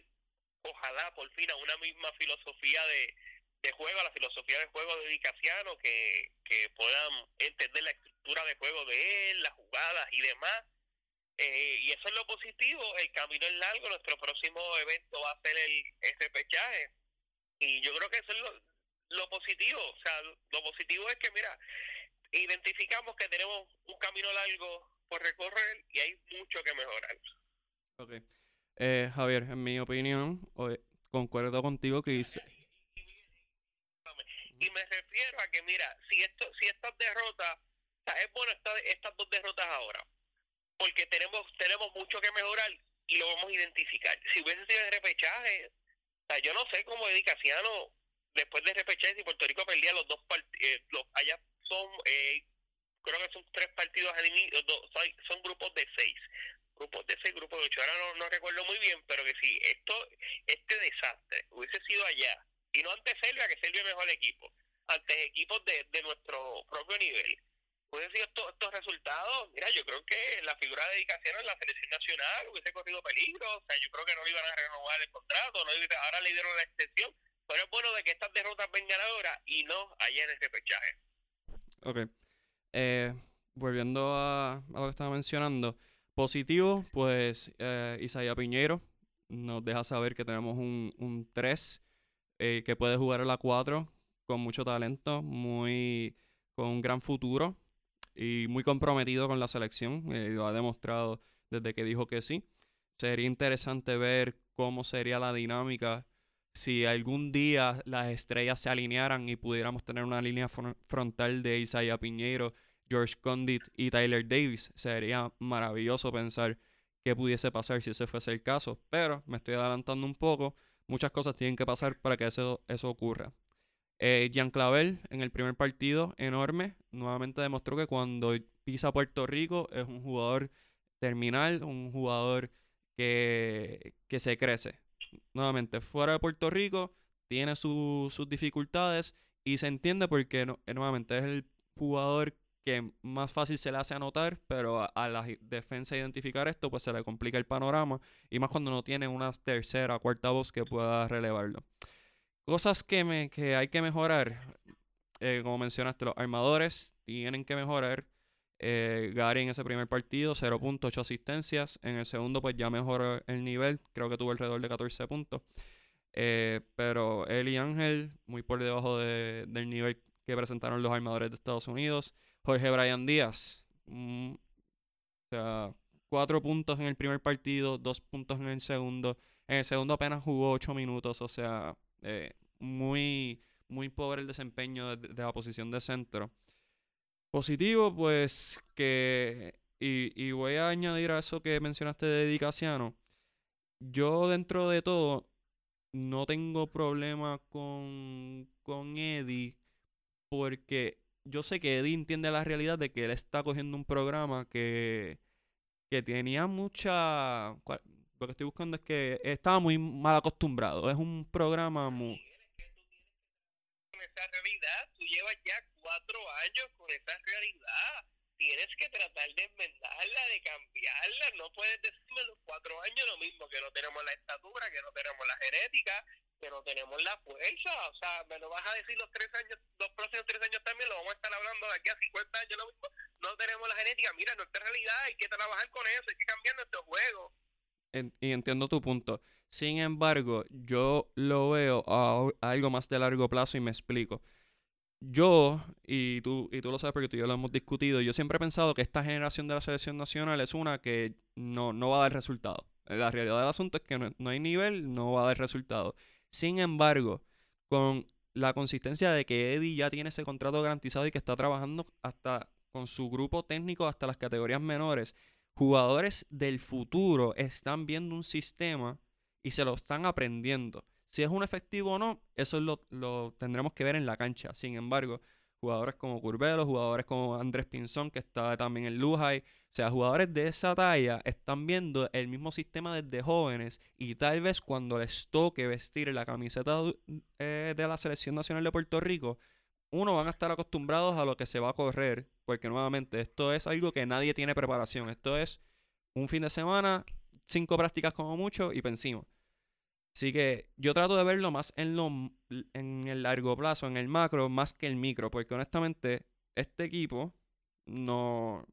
ojalá por fin, a una misma filosofía de, de juego, a la filosofía de juego de Dicasiano, que, que puedan entender la estructura de juego de él, las jugadas y demás. Eh, y eso es lo positivo, el camino es largo, nuestro próximo evento va a ser el, ese pechaje. Y yo creo que eso es lo, lo positivo, o sea, lo positivo es que, mira, identificamos que tenemos un camino largo por recorrer y hay mucho que mejorar. Ok. Eh, Javier, en mi opinión, concuerdo contigo que dice... Y me refiero a que, mira, si esto si estas derrotas, o sea, es bueno esta, estas dos derrotas ahora, porque tenemos tenemos mucho que mejorar y lo vamos a identificar. Si hubiese sido el repechaje, yo no sé cómo Edicaciano después de repechar si Puerto Rico perdía los dos partidos, eh, allá son, eh, creo que son tres partidos, son grupos de seis. grupos de ese grupo de ocho, ahora no, no recuerdo muy bien, pero que si esto, este desastre hubiese sido allá, y no ante Serbia, que Serbia es mejor equipo, ante equipos de, de nuestro propio nivel, puede decir estos, estos resultados, mira, yo creo que la figura de dedicación en la selección nacional hubiese corrido peligro, o sea, yo creo que no le iban a renovar el contrato, no ahora le dieron la extensión, pero es bueno de que estas derrotas vengan ahora y no allá en ese pechaje. Ok. Eh, volviendo a, a, lo que estaba mencionando, positivo, pues eh, Piñero nos deja saber que tenemos un, un 3 eh, que puede jugar a la 4 con mucho talento, muy con un gran futuro y muy comprometido con la selección. Eh, lo ha demostrado desde que dijo que sí. Sería interesante ver cómo sería la dinámica si algún día las estrellas se alinearan y pudiéramos tener una línea frontal de Isaiah Piñero, George Condit y Tyler Davis. Sería maravilloso pensar qué pudiese pasar si ese fuese el caso. Pero me estoy adelantando un poco. Muchas cosas tienen que pasar para que eso, eso ocurra. Eh, Jean Clavel en el primer partido, enorme, nuevamente demostró que cuando pisa Puerto Rico es un jugador terminal, un jugador que, que se crece. Nuevamente, fuera de Puerto Rico, tiene sus dificultades y se entiende porque eh, nuevamente es el jugador que más fácil se le hace anotar, pero a, la defensa identificar esto, pues se le complica el panorama, y más cuando no tiene una tercera cuarta voz que pueda relevarlo. Cosas que, me, que hay que mejorar, eh, como mencionaste, los armadores tienen que mejorar. Eh, Gary en ese primer partido, 0.8 asistencias. En el segundo, pues ya mejoró el nivel. Creo que tuvo alrededor de 14 puntos. Eh, pero él y Ángel, muy por debajo de, del nivel que presentaron los armadores de Estados Unidos. Jorge Brian Díaz, mm, o sea, 4 puntos en el primer partido, 2 puntos en el segundo. En el segundo apenas jugó 8 minutos, o sea, eh, muy, muy pobre el desempeño de, la posición de centro. Positivo, pues que, y, voy a añadir a eso que mencionaste de Dicasiano. Yo dentro de todo no tengo problema con, con Eddie porque yo sé que Eddie entiende la realidad de que él está cogiendo un programa que, que tenía mucha lo que estoy buscando es que estaba muy mal acostumbrado. Es un programa muy... Con esa realidad, tú llevas ya cuatro años con esa realidad. Tienes que tratar de enmendarla, de cambiarla. No puedes decirme los cuatro años lo mismo, que no tenemos la estatura, que no tenemos la genética, que no tenemos la fuerza. O sea, me lo vas a decir los tres años, los próximos tres años también, lo vamos a estar hablando de aquí a 50 años lo mismo. No tenemos la genética. Mira, nuestra realidad hay que trabajar con eso, hay que cambiar nuestro juego y entiendo tu punto. Sin embargo, yo lo veo a, algo más de largo plazo y me explico. Yo, y tú, y tú lo sabes porque tú y yo lo hemos discutido, yo siempre he pensado que esta generación de la selección nacional es una que no, no va a dar resultado. La realidad del asunto es que no, no hay nivel, no va a dar resultado. Sin embargo, con la consistencia de que Eddie ya tiene ese contrato garantizado y que está trabajando hasta con su grupo técnico hasta las categorías menores jugadores del futuro están viendo un sistema y se lo están aprendiendo. Si es un efectivo o no, eso lo, tendremos que ver en la cancha. Sin embargo, jugadores como Curbelo, jugadores como Andrés Pinzón, que está también en Lujay, o sea, jugadores de esa talla están viendo el mismo sistema desde jóvenes y tal vez cuando les toque vestir la camiseta eh, de la Selección Nacional de Puerto Rico, uno, van a estar acostumbrados a lo que se va a correr, porque nuevamente esto es algo que nadie tiene preparación. Esto es un fin de semana, cinco prácticas como mucho y pensimos. Así que yo trato de verlo más en, lo, en el largo plazo, en el macro, más que el micro, porque honestamente este equipo no,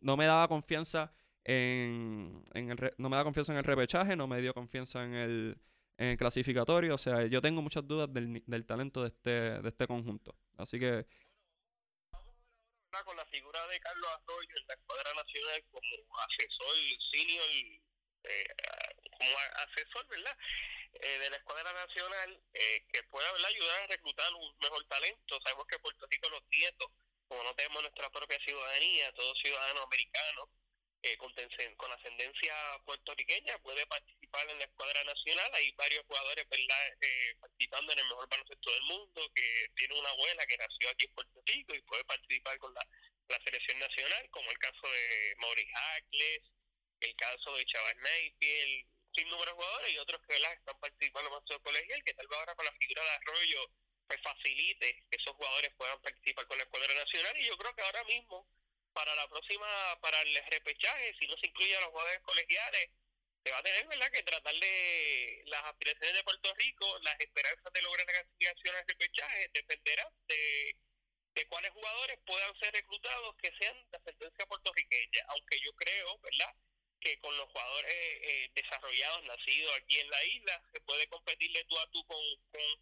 no me daba confianza en, en el, no me da confianza en el repechaje, no me dio confianza en el, el clasificatorio. O sea, yo tengo muchas dudas del, del talento de este, de este conjunto. Así que... Con la figura de Carlos Arroyo en la escuadra nacional como asesor senior, eh, como asesor, ¿verdad? Eh, de la escuadra nacional eh, que pueda ayudar a reclutar un mejor talento. Sabemos que Puerto Rico los nietos, como no tenemos nuestra propia ciudadanía, todos ciudadanos americanos, eh, con, con, ascendencia puertorriqueña puede participar en la escuadra nacional. Hay varios jugadores ¿verdad? Eh, participando en el mejor baloncesto del mundo, que tiene una abuela que nació aquí en Puerto Rico y puede participar con la, selección nacional, como el caso de Maurice Hackles, el caso de Chaval Napier, sin número de jugadores y otros que ¿verdad? están participando en colegial, que tal vez ahora con la figura de Arroyo pues facilite que esos jugadores puedan participar con la escuadra nacional y yo creo que ahora mismo para la próxima, para el repechaje, si no se incluyen los jugadores colegiales, se va a tener ¿verdad? que tratar de las aspiraciones de Puerto Rico, las esperanzas de lograr la clasificación al repechaje, dependerán de, de cuáles jugadores puedan ser reclutados que sean de ascendencia puertorriqueña, aunque yo creo, ¿verdad?, que con los jugadores eh, desarrollados, nacidos aquí en la isla, se puede competirle tú a tú con,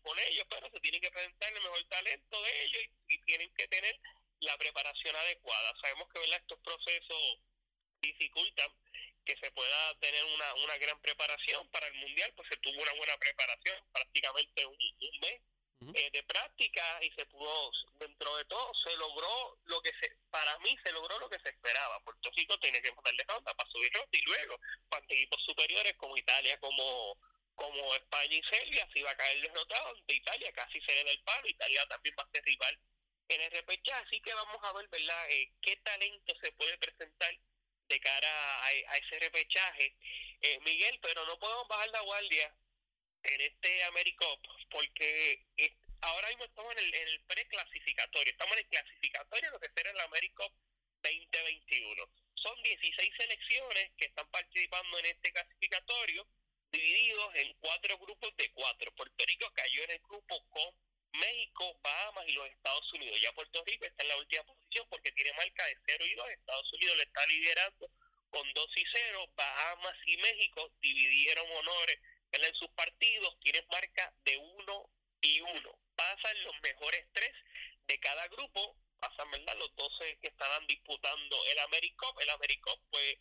con, ellos, pero se tiene que presentar el mejor talento de ellos y, tienen que tener la preparación adecuada. Sabemos que ¿verdad? estos procesos dificultan que se pueda tener una, una gran preparación para el mundial, pues se tuvo una buena preparación, prácticamente un, un mes eh, de práctica y se pudo, dentro de todo, se logró lo que se, para mí se logró lo que se esperaba. Puerto Rico tiene que de ronda para subir y luego, cuando equipos superiores como Italia, como como España y Serbia, se iba a caer derrotado ante Italia, casi se le da el palo, Italia también va a ser rival en el repechaje, así que vamos a ver, ¿verdad?, eh, qué talento se puede presentar de cara a, ese repechaje, eh, Miguel, pero no podemos bajar la guardia en este AmeriCup porque ahora mismo estamos en el, en el preclasificatorio, estamos en el clasificatorio lo que será el AmeriCup 2021. Son 16 selecciones que están participando en este clasificatorio, divididos en cuatro grupos de cuatro. Puerto Rico cayó en el grupo con México, Bahamas y los Estados Unidos. Ya Puerto Rico está en la última posición porque tiene marca de 0 y 2. Estados Unidos le está liderando con 2 y 0. Bahamas y México dividieron honores en sus partidos tienen marca de uno y uno. Pasan los mejores tres de cada grupo, pasan ¿verdad? los 12 que estaban disputando el AmeriCup. El AmeriCup, pues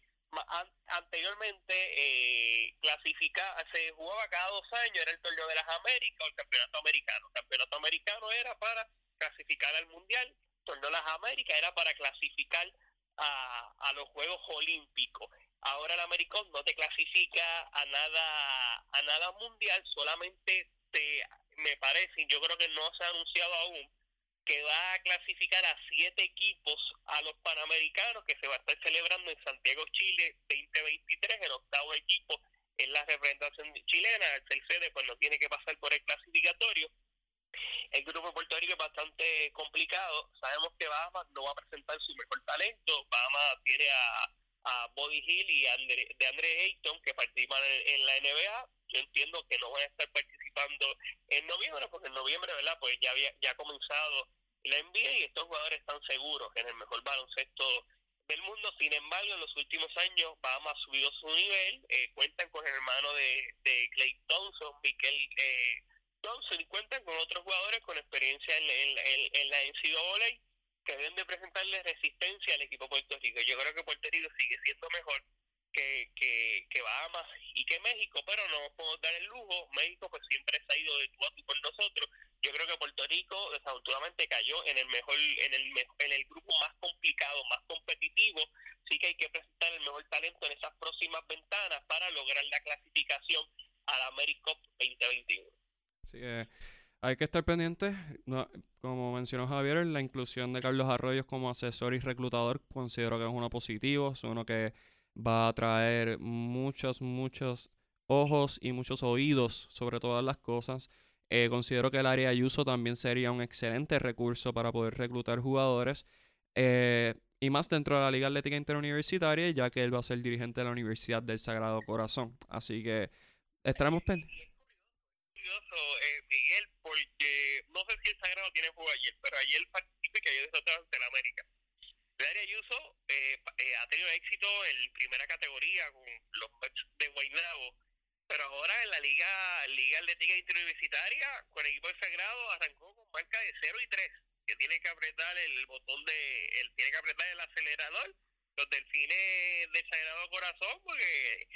anteriormente eh, clasifica, se jugaba cada dos años, era el torneo de las Américas o el campeonato americano. El campeonato americano era para clasificar al mundial, el torneo de las Américas era para clasificar a, a los Juegos Olímpicos. Ahora el Americón no te clasifica a nada a nada mundial, solamente te me parece, yo creo que no se ha anunciado aún que va a clasificar a siete equipos a los Panamericanos que se va a estar celebrando en Santiago, Chile 2023, el octavo equipo en la representación chilena, el sede pues no tiene que pasar por el clasificatorio. El grupo de Puerto Rico es bastante complicado, sabemos que Bahamas no va a presentar su mejor talento, Bahamas tiene a a Bobby Hill y de Andre Ayton que participan en, la NBA. Yo entiendo que no van a estar participando en noviembre, porque en noviembre, ¿verdad? Pues ya había ya ha comenzado la NBA y estos jugadores están seguros en el mejor baloncesto del mundo. Sin embargo, en los últimos años Bahamas ha subido su nivel. Eh, cuentan con el hermano de, de Clay Thompson, Michael eh, Thompson, y cuentan con otros jugadores con experiencia en, en, en, en la NCAA que deben de presentarle resistencia al equipo Puerto Rico. Yo creo que Puerto Rico sigue siendo mejor que, que, que Bahamas y que México, pero no podemos dar el lujo. México pues siempre ha ido de tú a tú con nosotros. Yo creo que Puerto Rico desafortunadamente cayó en el mejor, en el en el grupo más complicado, más competitivo. Sí que hay que presentar el mejor talento en esas próximas ventanas para lograr la clasificación a la AmeriCup 2021. Sí, eh, hay que estar pendientes, como mencionó Javier, la inclusión de Carlos Arroyos como asesor y reclutador considero que es uno positivo, es uno que va a traer muchos, muchos ojos y muchos oídos sobre todas las cosas. Eh, considero que el área Ayuso también sería un excelente recurso para poder reclutar jugadores. Eh, y más dentro de la Liga Atlética Interuniversitaria, ya que él va a ser dirigente de la Universidad del Sagrado Corazón. Así que estaremos pendientes. Eh, Miguel, porque no sé si el Sagrado tiene juego ayer, pero ayer participé que ayer está ante la América. Larry Ayuso eh, eh, ha tenido éxito en primera categoría con los Mets de Guaynabo, pero ahora en la Liga Liga Atlética Interuniversitaria, con el equipo del Sagrado, arrancó con marca de 0 y 3, que tiene que apretar el botón de, el, tiene que apretar el acelerador, los delfines del Sagrado Corazón, porque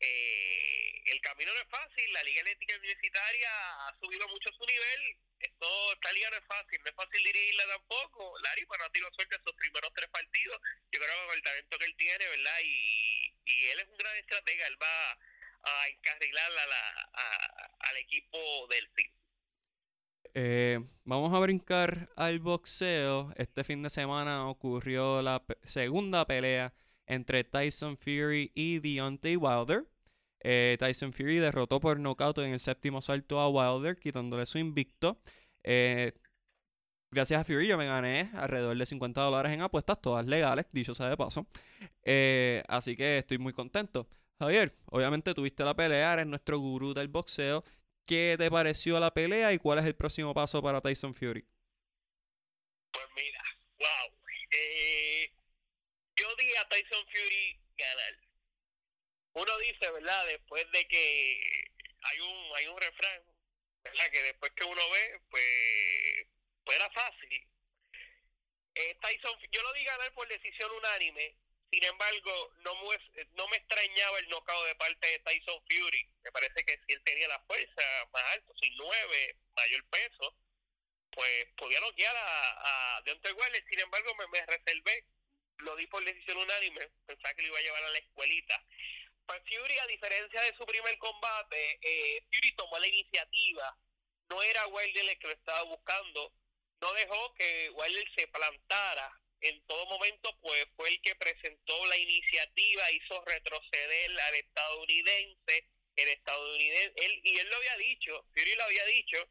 eh, el camino no es fácil, la Liga Atlética Universitaria ha subido mucho su nivel, esto, esta liga no es fácil, no es fácil dirigirla tampoco, Lari, pues no ha tenido suerte en sus primeros tres partidos, yo creo que con el talento que él tiene, ¿verdad? Y, y él es un gran estratega, él va a encarrilar a la, al equipo del CIL. Eh, vamos a brincar al boxeo. Este fin de semana ocurrió la segunda pelea entre Tyson Fury y Deontay Wilder. Eh, Tyson Fury derrotó por nocaut en el séptimo salto a Wilder, quitándole su invicto. Eh, gracias a Fury yo me gané alrededor de 50 dólares en apuestas, todas legales, dicho sea de paso. Eh, así que estoy muy contento. Javier, obviamente tuviste la pelea, eres nuestro gurú del boxeo. ¿Qué te pareció la pelea y cuál es el próximo paso para Tyson Fury? Pues mira, wow. yo di a Tyson Fury ganar uno dice, ¿verdad? Después de que hay un hay un refrán, ¿verdad? Que después que uno ve, pues, pues era fácil. Eh, Tyson, yo lo di ganar por decisión unánime, sin embargo, no me, no me extrañaba el knockout de parte de Tyson Fury. Me parece que si él tenía la fuerza más alto, sin nueve, mayor peso, pues podía noquear a, a Deontay Wilder. Sin embargo, me, me reservé, lo di por decisión unánime, pensaba que lo iba a llevar a la escuelita. Pues Fury, a diferencia de su primer combate, eh, Fury tomó la iniciativa. No era Wilder el que lo estaba buscando. No dejó que Wilder se plantara. En todo momento, pues fue el que presentó la iniciativa, hizo retroceder al estadounidense. El estadounidense, él, y él lo había dicho, Fury lo había dicho,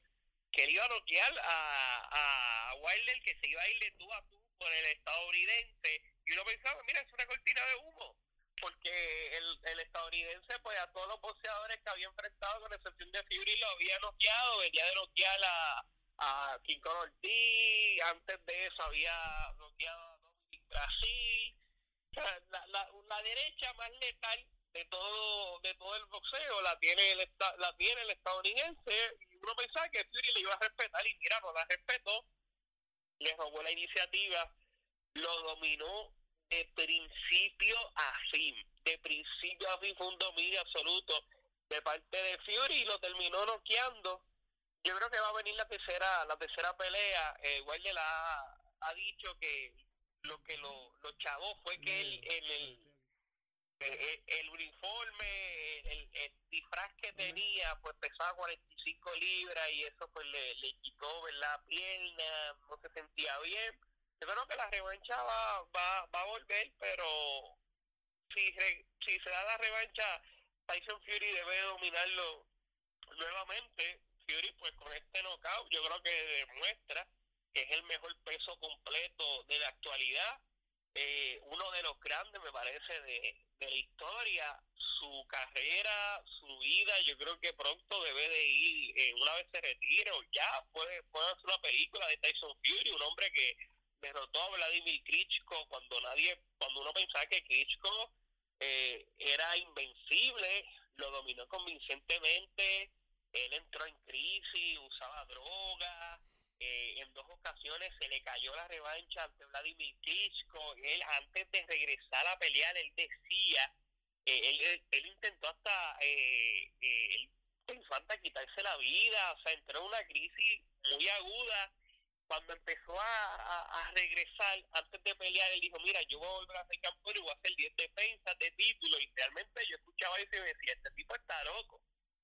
que él iba a noquear a, a Wilder, que se iba a ir de tú a tú con el estadounidense. Y uno pensaba, mira, es una cortina de humo porque el, el estadounidense, pues a todos los boxeadores que había enfrentado, con excepción de Fury, lo había noqueado, venía de noquear a, a King Kong Ortiz, antes de eso había noqueado a Dominic Brasil. la, la, la derecha más letal de todo de todo el boxeo la tiene el la tiene el estadounidense y uno pensaba que Fury le iba a respetar y mira no la respetó le robó la iniciativa lo dominó de principio a fin. De principio a fin fue un dominio absoluto de parte de Fury y lo terminó noqueando. Yo creo que va a venir la tercera la tercera pelea. Eh, Wilder ha, ha dicho que lo que lo, lo chavó fue que él en el, el, el, uniforme, el, el, disfraz que tenía, pues pesaba 45 libras y eso pues le, le quitó la pierna, no se sentía bien yo creo que la revancha va, va, va a volver, pero si, si se da la revancha, Tyson Fury debe dominarlo nuevamente. Fury, pues con este knockout, yo creo que demuestra que es el mejor peso completo de la actualidad. Eh, uno de los grandes, me parece, de, de la historia. Su carrera, su vida, yo creo que pronto debe de ir, eh, una vez se retire o ya, puede, puede hacer una película de Tyson Fury, un hombre que derrotó a Vladimir Klitschko cuando nadie, cuando uno pensaba que Klitschko eh, era invencible, lo dominó convincentemente, él entró en crisis, usaba droga, eh, en dos ocasiones se le cayó la revancha ante Vladimir Klitschko, él antes de regresar a pelear, él decía, eh, él, intentó hasta, eh, él pensó hasta quitarse la vida, o sea, entró en una crisis muy aguda, cuando empezó a, regresar, antes de pelear, él dijo, mira, yo voy a volver a ser campeón y voy a hacer 10 defensas de título. Y realmente yo escuchaba eso y decía, este tipo está loco.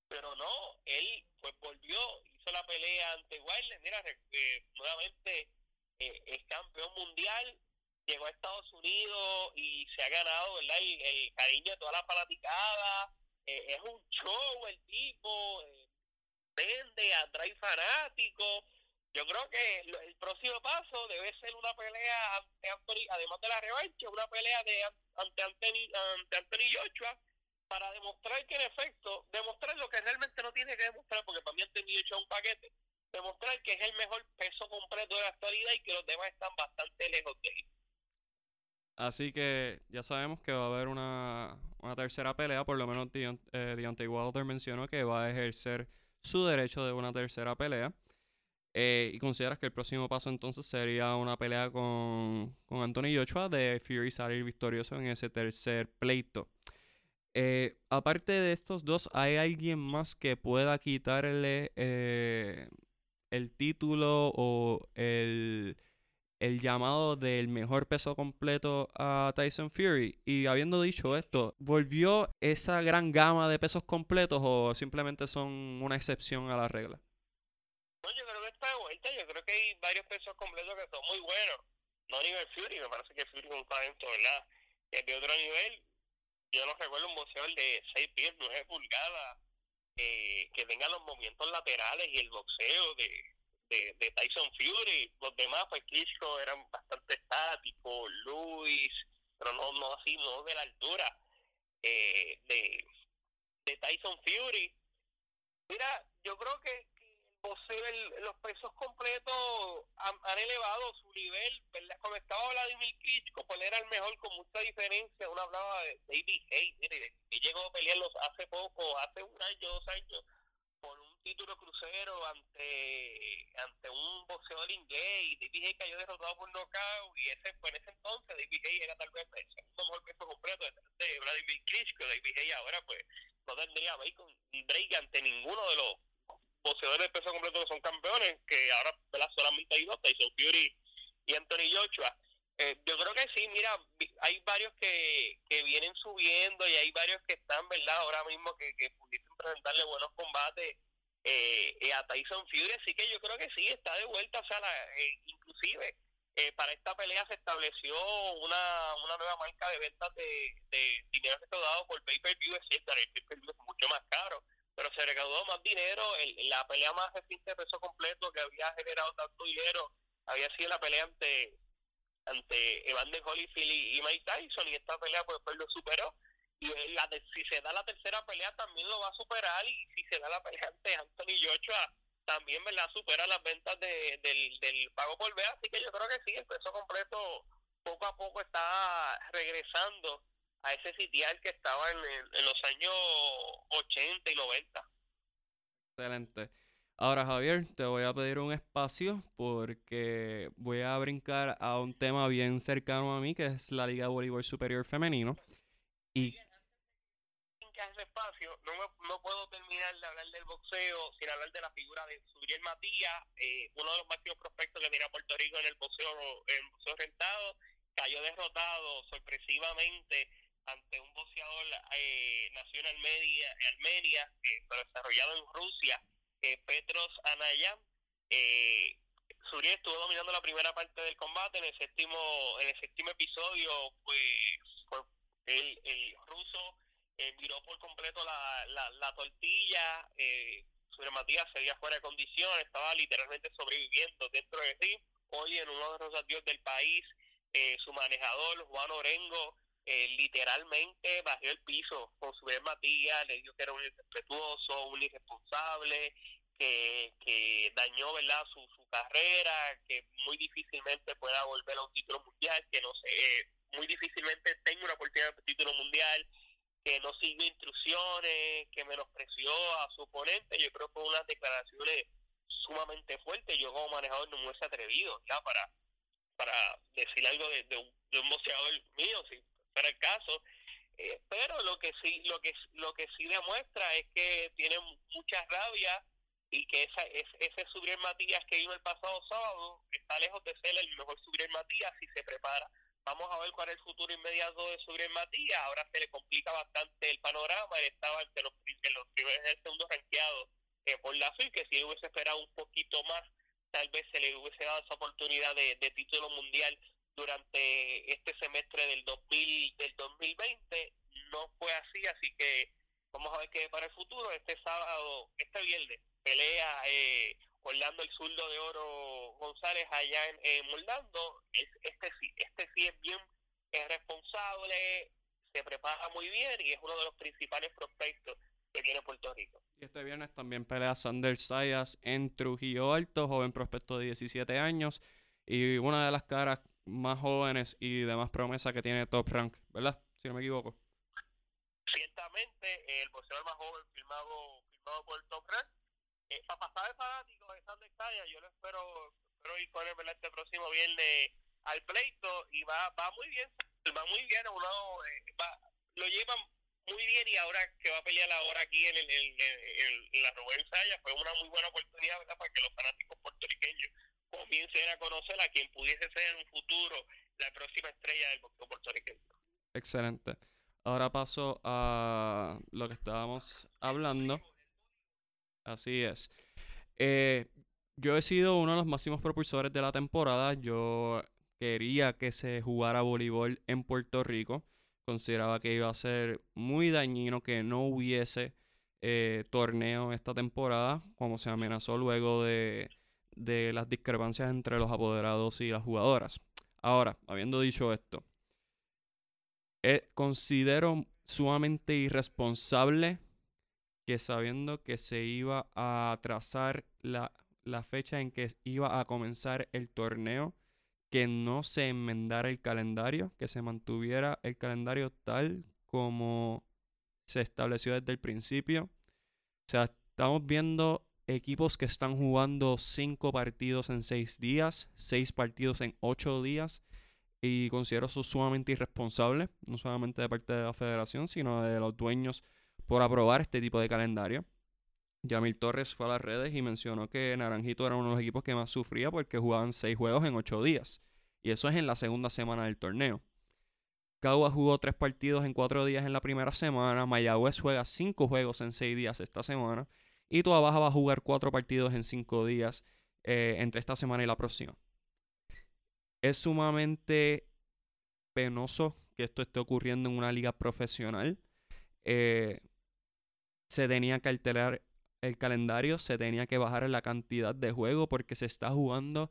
Pero no, él pues volvió, hizo la pelea ante Wilder, mira, eh, nuevamente eh, es campeón mundial, llegó a Estados Unidos y se ha ganado, ¿verdad? El, el cariño de toda la fanaticada. Eh, es un show el tipo, eh, vende, atrae fanáticos yo creo que el próximo paso debe ser una pelea ante Anthony, además de la revancha, una pelea de ante Anthony, ante Anthony Joshua para demostrar que en efecto, demostrar lo que realmente no tiene que demostrar, porque para mí Anthony Joshua es un paquete, demostrar que es el mejor peso completo de la actualidad y que los demás están bastante lejos de él. Así que ya sabemos que va a haber una, una tercera pelea, por lo menos eh, Deontay Wilder mencionó que va a ejercer su derecho de una tercera pelea. Eh, y consideras que el próximo paso entonces sería una pelea con, con Anthony Joshua de Fury salir victorioso en ese tercer pleito. Eh, aparte de estos dos, ¿hay alguien más que pueda quitarle eh, el título o el, el llamado del mejor peso completo a Tyson Fury? Y habiendo dicho esto, ¿volvió esa gran gama de pesos completos o simplemente son una excepción a la regla? No, yo creo que está de vuelta. Yo creo que hay varios pesos completos que son muy buenos. No a nivel Fury, me parece que Fury es un talento, ¿verdad? es de otro nivel. Yo no recuerdo un boxeador de 6 pies, 9 pulgadas, eh, que tenga los movimientos laterales y el boxeo de, de, de Tyson Fury. Los demás, pues Klitschko eran bastante estáticos, Luis, pero no, no así, no de la altura eh, de, de Tyson Fury. Mira, yo creo que, los pesos completos han, elevado su nivel, ¿verdad? Cuando estaba Vladimir Klitschko, pues era el mejor con mucha diferencia. Uno hablaba de David Hayes, que llegó a pelearlos hace poco, hace un año, dos años, por un título crucero ante ante un boxeador inglés y David Hayes cayó derrotado por knockout y ese pues en ese entonces David Hayes era tal vez el mejor peso completo de Vladimir Klitschko David Hayes ahora pues no tendría break ante ninguno de los boxeadores de peso completo que son campeones que ahora solamente hay dos Tyson Fury y Anthony Joshua eh, yo creo que sí, mira, hay varios que, que vienen subiendo y hay varios que están, ¿verdad? Ahora mismo que, que pudiesen presentarle buenos combates eh, eh, a Tyson Fury, así que yo creo que sí, está de vuelta, o sea, inclusive para esta pelea se estableció una, una nueva marca de ventas de, de dinero recaudado por pay-per-view, cierto, el pay-per-view es mucho más caro, pero se recaudó más dinero, la pelea más reciente de peso completo que había generado tanto dinero había sido la pelea ante ante Evander Holyfield y, Mike Tyson y esta pelea pues, pues lo superó. Y la si se da la tercera pelea también lo va a superar y si se da la pelea ante Anthony Joshua también ¿verdad? supera las ventas de, del, del pago por ver así que yo creo que sí el peso completo poco a poco está regresando a ese sitial que estaba en, en los años 80 y 90 excelente. Ahora, Javier, te voy a pedir un espacio porque voy a brincar a un tema bien cercano a mí, que es la Liga de Voleibol Superior Femenino. Y ese espacio, no, no puedo terminar de hablar del boxeo sin hablar de la figura de Suriel Matías, eh, uno de los máximos prospectos que tenía Puerto Rico en el boxeo, en el boxeo rentado, cayó derrotado sorpresivamente ante un boxeador eh, nacional Armenia, Armenia eh, desarrollado en Rusia, eh, Petros Anayam. Eh, Suriel estuvo dominando la primera parte del combate. En el séptimo, en el séptimo episodio, pues, el, el ruso eh, viró por completo la, la, la tortilla. Eh, Matías se veía fuera de condición, estaba literalmente sobreviviendo dentro de sí. Hoy, en uno de los radios del país, eh, su manejador, Juan Orengo, eh, literalmente bajó el piso con su Matías, le dijo que era un irrespetuoso, un irresponsable, que, que dañó verdad su, su carrera, que muy difícilmente pueda volver a un título mundial, que no sé, muy difícilmente tenga una oportunidad de título mundial, que no siguió instrucciones, que menospreció a su oponente. Yo creo que fue unas declaraciones sumamente fuertes. Yo como manejador no me hubiese atrevido ya para, para decir algo de, de, un, de un boxeador mío, si el caso. Eh, pero lo que sí lo que lo que sí demuestra es que tiene mucha rabia y que esa, ese Subriel Matías que vino el pasado sábado está lejos de ser el mejor Subriel Matías si se prepara. Vamos a ver cuál es el futuro inmediato de Subriel Matías. Ahora se le complica bastante el panorama. Él estaba entre los, en los primeros y el segundo rankeado eh, por la FIL, que si hubiese esperado un poquito más, tal vez se le hubiese dado esa oportunidad de título mundial durante este semestre del 2000 del 2020 no fue así así que vamos a ver qué para el futuro este sábado este viernes pelea eh, Orlando el zurdo de oro González allá en, en Moldando este sí este sí es bien es responsable se prepara muy bien y es uno de los principales prospectos que tiene Puerto Rico. Y este viernes también pelea Sander Sayas en Trujillo Alto, joven prospecto de 17 años y una de las caras más jóvenes y de más promesa que tiene Top Rank, ¿verdad? Si no me equivoco. Ciertamente, el boxeador más joven firmado, firmado por Top Rank. Eh, para pasar el fanático de Sander Sayas, yo lo espero, espero ir con él este próximo viernes al pleito y va va muy bien, va muy bien, uno eh, lo lleva muy bien y ahora que va a pelear ahora aquí en, el, en, la Rubén Sayas fue una muy buena oportunidad ¿verdad? para que los fanáticos puertorriqueños comiencen a conocer a quien pudiese ser en un futuro la próxima estrella del boxeo puertorriqueño. Excelente. Ahora paso a lo que estábamos hablando. Así es. Eh, yo he sido uno de los máximos propulsores de la temporada. Yo quería que se jugara voleibol en Puerto Rico. consideraba que iba a ser muy dañino que no hubiese eh, torneo esta temporada, como se amenazó luego de, de las discrepancias entre los apoderados y las jugadoras. Ahora, habiendo dicho esto, eh, considero sumamente irresponsable que sabiendo que se iba a atrasar la, la fecha en que iba a comenzar el torneo, que no se enmendara el calendario, que se mantuviera el calendario tal como se estableció desde el principio. O sea, estamos viendo equipos que están jugando cinco partidos en seis días, seis partidos en ocho días, y considero eso sumamente irresponsable, no solamente de parte de la federación, sino de los dueños por aprobar este tipo de calendario. Yamil Torres fue a las redes y mencionó que Naranjito era uno de los equipos que más sufría porque jugaban seis juegos en ocho días. Y eso es en la segunda semana del torneo. Cagua jugó tres partidos en cuatro días en la primera semana. Mayagüez juega cinco juegos en seis días esta semana. Y Toa Baja va a jugar cuatro partidos en cinco días eh, entre esta semana y la próxima. Es sumamente penoso que esto esté ocurriendo en una liga profesional. Eh, se tenía que alterar el calendario, se tenía que bajar la cantidad de juego porque se está jugando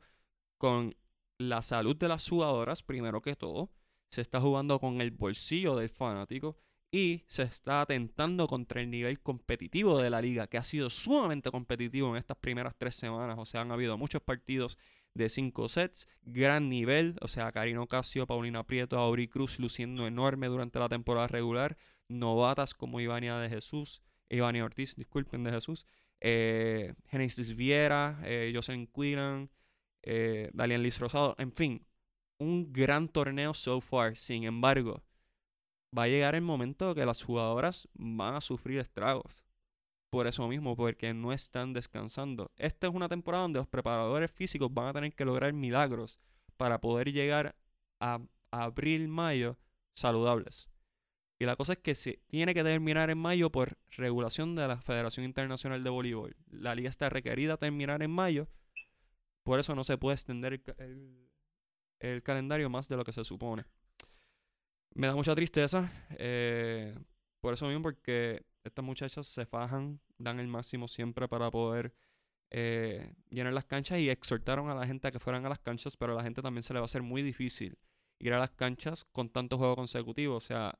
con la salud de las jugadoras, primero que todo. Se está jugando con el bolsillo del fanático y se está atentando contra el nivel competitivo de la liga, que ha sido sumamente competitivo en estas primeras tres semanas. O sea, han habido muchos partidos de cinco sets, gran nivel. O sea, Karino Casio, Paulina Prieto, Auri Cruz luciendo enorme durante la temporada regular. Novatas como Ivania de Jesús, Ivania Ortiz, disculpen, de Jesús. Eh, Genesis Viera, eh, Jocelyn Quillan, eh, Dalian Liz Rosado. En fin, un gran torneo so far. Sin embargo, va a llegar el momento que las jugadoras van a sufrir estragos por eso mismo, porque no están descansando. Esta es una temporada donde los preparadores físicos van a tener que lograr milagros para poder llegar a abril, mayo saludables. Y la cosa es que se tiene que terminar en mayo por regulación de la Federación Internacional de Voleibol. La liga está requerida a terminar en mayo, por eso no se puede extender el, calendario más de lo que se supone. Me da mucha tristeza, eh, por eso mismo, porque estas muchachas se fajan, dan el máximo siempre para poder eh, llenar las canchas y exhortaron a la gente a que fueran a las canchas, pero a la gente también se le va a hacer muy difícil ir a las canchas con tantos juegos consecutivos. O sea,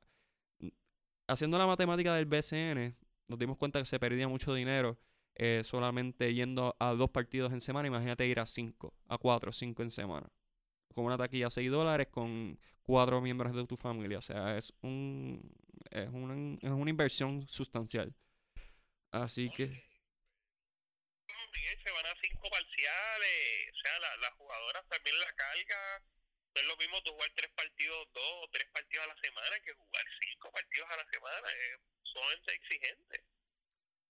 haciendo la matemática del BCN, nos dimos cuenta que se perdía mucho dinero eh, solamente yendo a dos partidos en semana. Imagínate ir a cinco, a cuatro, cinco en semana. Con una taquilla a 6 dólares con cuatro miembros de tu familia. O sea, es un es una, es una inversión sustancial. Así que... se van a cinco parciales, o sea, las jugadoras también la carga. No es lo mismo tú jugar tres partidos, dos o tres partidos a la semana que jugar cinco partidos a la semana. Es sumamente exigente.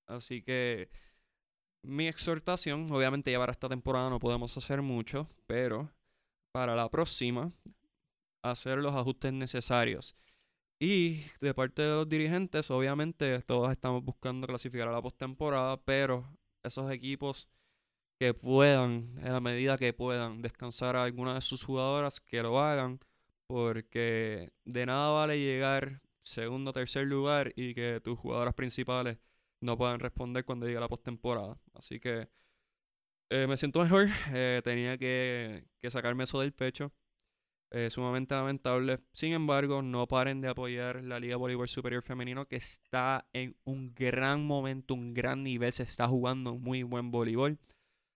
Así que mi exhortación, obviamente ya para esta temporada no podemos hacer mucho, pero para la próxima, hacer los ajustes necesarios. Y de parte de los dirigentes, obviamente todos estamos buscando clasificar a la postemporada, pero esos equipos que puedan, en la medida que puedan, descansar a alguna de sus jugadoras, que lo hagan, porque de nada vale llegar segundo o tercer lugar y que tus jugadoras principales no puedan responder cuando llegue la postemporada. Así que eh, me siento mejor, eh, tenía que, que sacarme eso del pecho. Eh, sumamente lamentable. Sin embargo, no paren de apoyar la Liga Voleibol Superior Femenino que está en un gran momento, un gran nivel, se está jugando muy buen voleibol.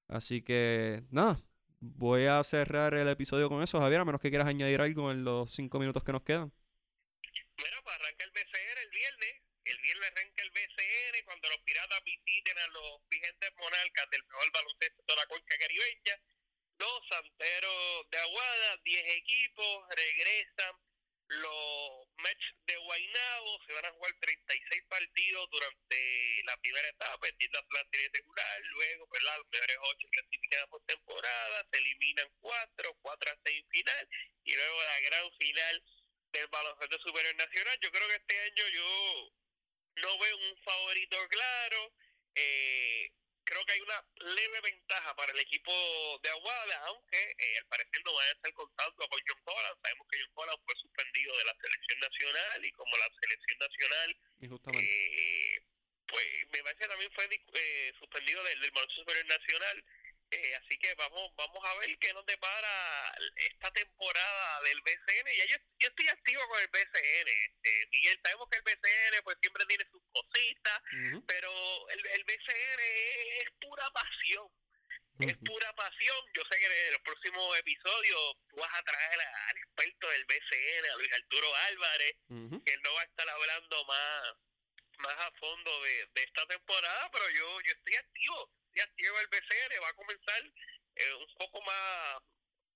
Así que nada, voy a cerrar el episodio con eso, Javier, a menos que quieras añadir algo en los cinco minutos que nos quedan. Bueno, pues arranca el viernes. El viernes arranca el BCN cuando los a los vigentes monarcas del mejor baloncesto de la cuenca caribeña dos santeros de Aguada, diez equipos, regresan los Mets de Guaynabo, se van a jugar 36 partidos durante la primera etapa, entiendo la serie regular, luego ¿verdad? los mejores ocho clasificados por temporada, se eliminan cuatro, cuatro a seis final, y luego la gran final del baloncesto superior nacional. Yo creo que este año yo no veo un favorito claro, eh, creo que hay una leve ventaja para el equipo de Aguada, aunque eh, al parecer no van a estar contando con John Holland. Sabemos que John Holland fue suspendido de la selección nacional y como la selección nacional, eh, pues me parece que también fue eh, suspendido del, del Baloncesto Superior Nacional. Eh, así que vamos vamos a ver qué nos depara esta temporada del BCN. Ya yo, yo estoy activo con el BCN. Este, Miguel, sabemos que el BCN pues siempre tiene sus cositas, pero el, el BCN es, pura pasión. Es pura pasión. Yo sé que en el próximo episodio tú vas a traer al experto del BCN, a Luis Arturo Álvarez, que él no va a estar hablando más más a fondo de, de esta temporada, pero yo yo estoy activo ya lleva el BCN, va a comenzar eh, un poco más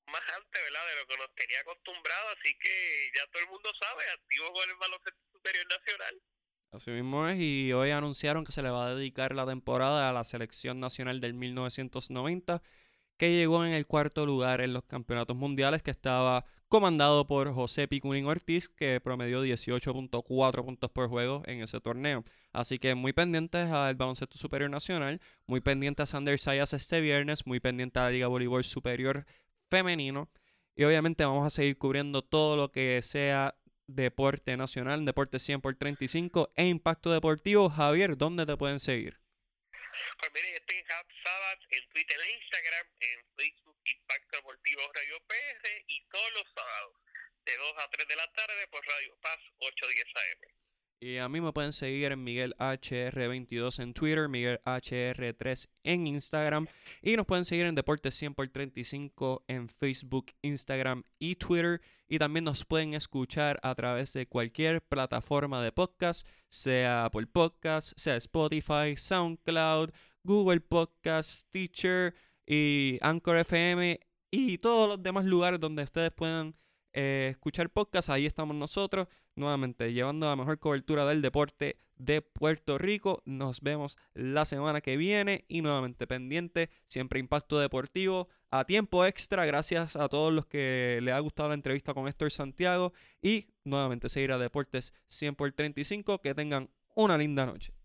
más antes, ¿verdad? De lo que nos tenía acostumbrado, así que ya todo el mundo sabe, activo con el baloncesto superior nacional. Así mismo es, y hoy anunciaron que se le va a dedicar la temporada a la selección nacional del 1990, que llegó en el cuarto lugar en los campeonatos mundiales, que estaba comandado por José Picunín Ortiz, que promedió 18.4 puntos por juego en ese torneo. Así que muy pendientes al baloncesto superior nacional, muy pendientes a Sander Sayas este viernes, muy pendientes a la Liga Voleibol Superior Femenino. Y obviamente vamos a seguir cubriendo todo lo que sea deporte nacional, deporte 100 por 35 e impacto deportivo. Javier, ¿dónde te pueden seguir? Pues miren, estoy en en Twitter e Instagram, en Facebook Impacto Deportivo Radio PR y todos los sábados de 2 a 3 de la tarde por Radio Paz 810 AM. Y a mí me pueden seguir en Miguel HR22 en Twitter, Miguel HR3 en Instagram. Y nos pueden seguir en Deportes 100 por 35 en Facebook, Instagram y Twitter. Y también nos pueden escuchar a través de cualquier plataforma de podcast, sea por Podcast, sea Spotify, SoundCloud, Google Podcast, Teacher y Anchor FM y todos los demás lugares donde ustedes puedan eh, escuchar podcast. Ahí estamos nosotros, nuevamente llevando la mejor cobertura del deporte de Puerto Rico. Nos vemos la semana que viene y nuevamente pendiente, siempre impacto deportivo a tiempo extra. Gracias a todos los que les ha gustado la entrevista con Héctor Santiago y nuevamente seguir a Deportes 100 por 35. Que tengan una linda noche.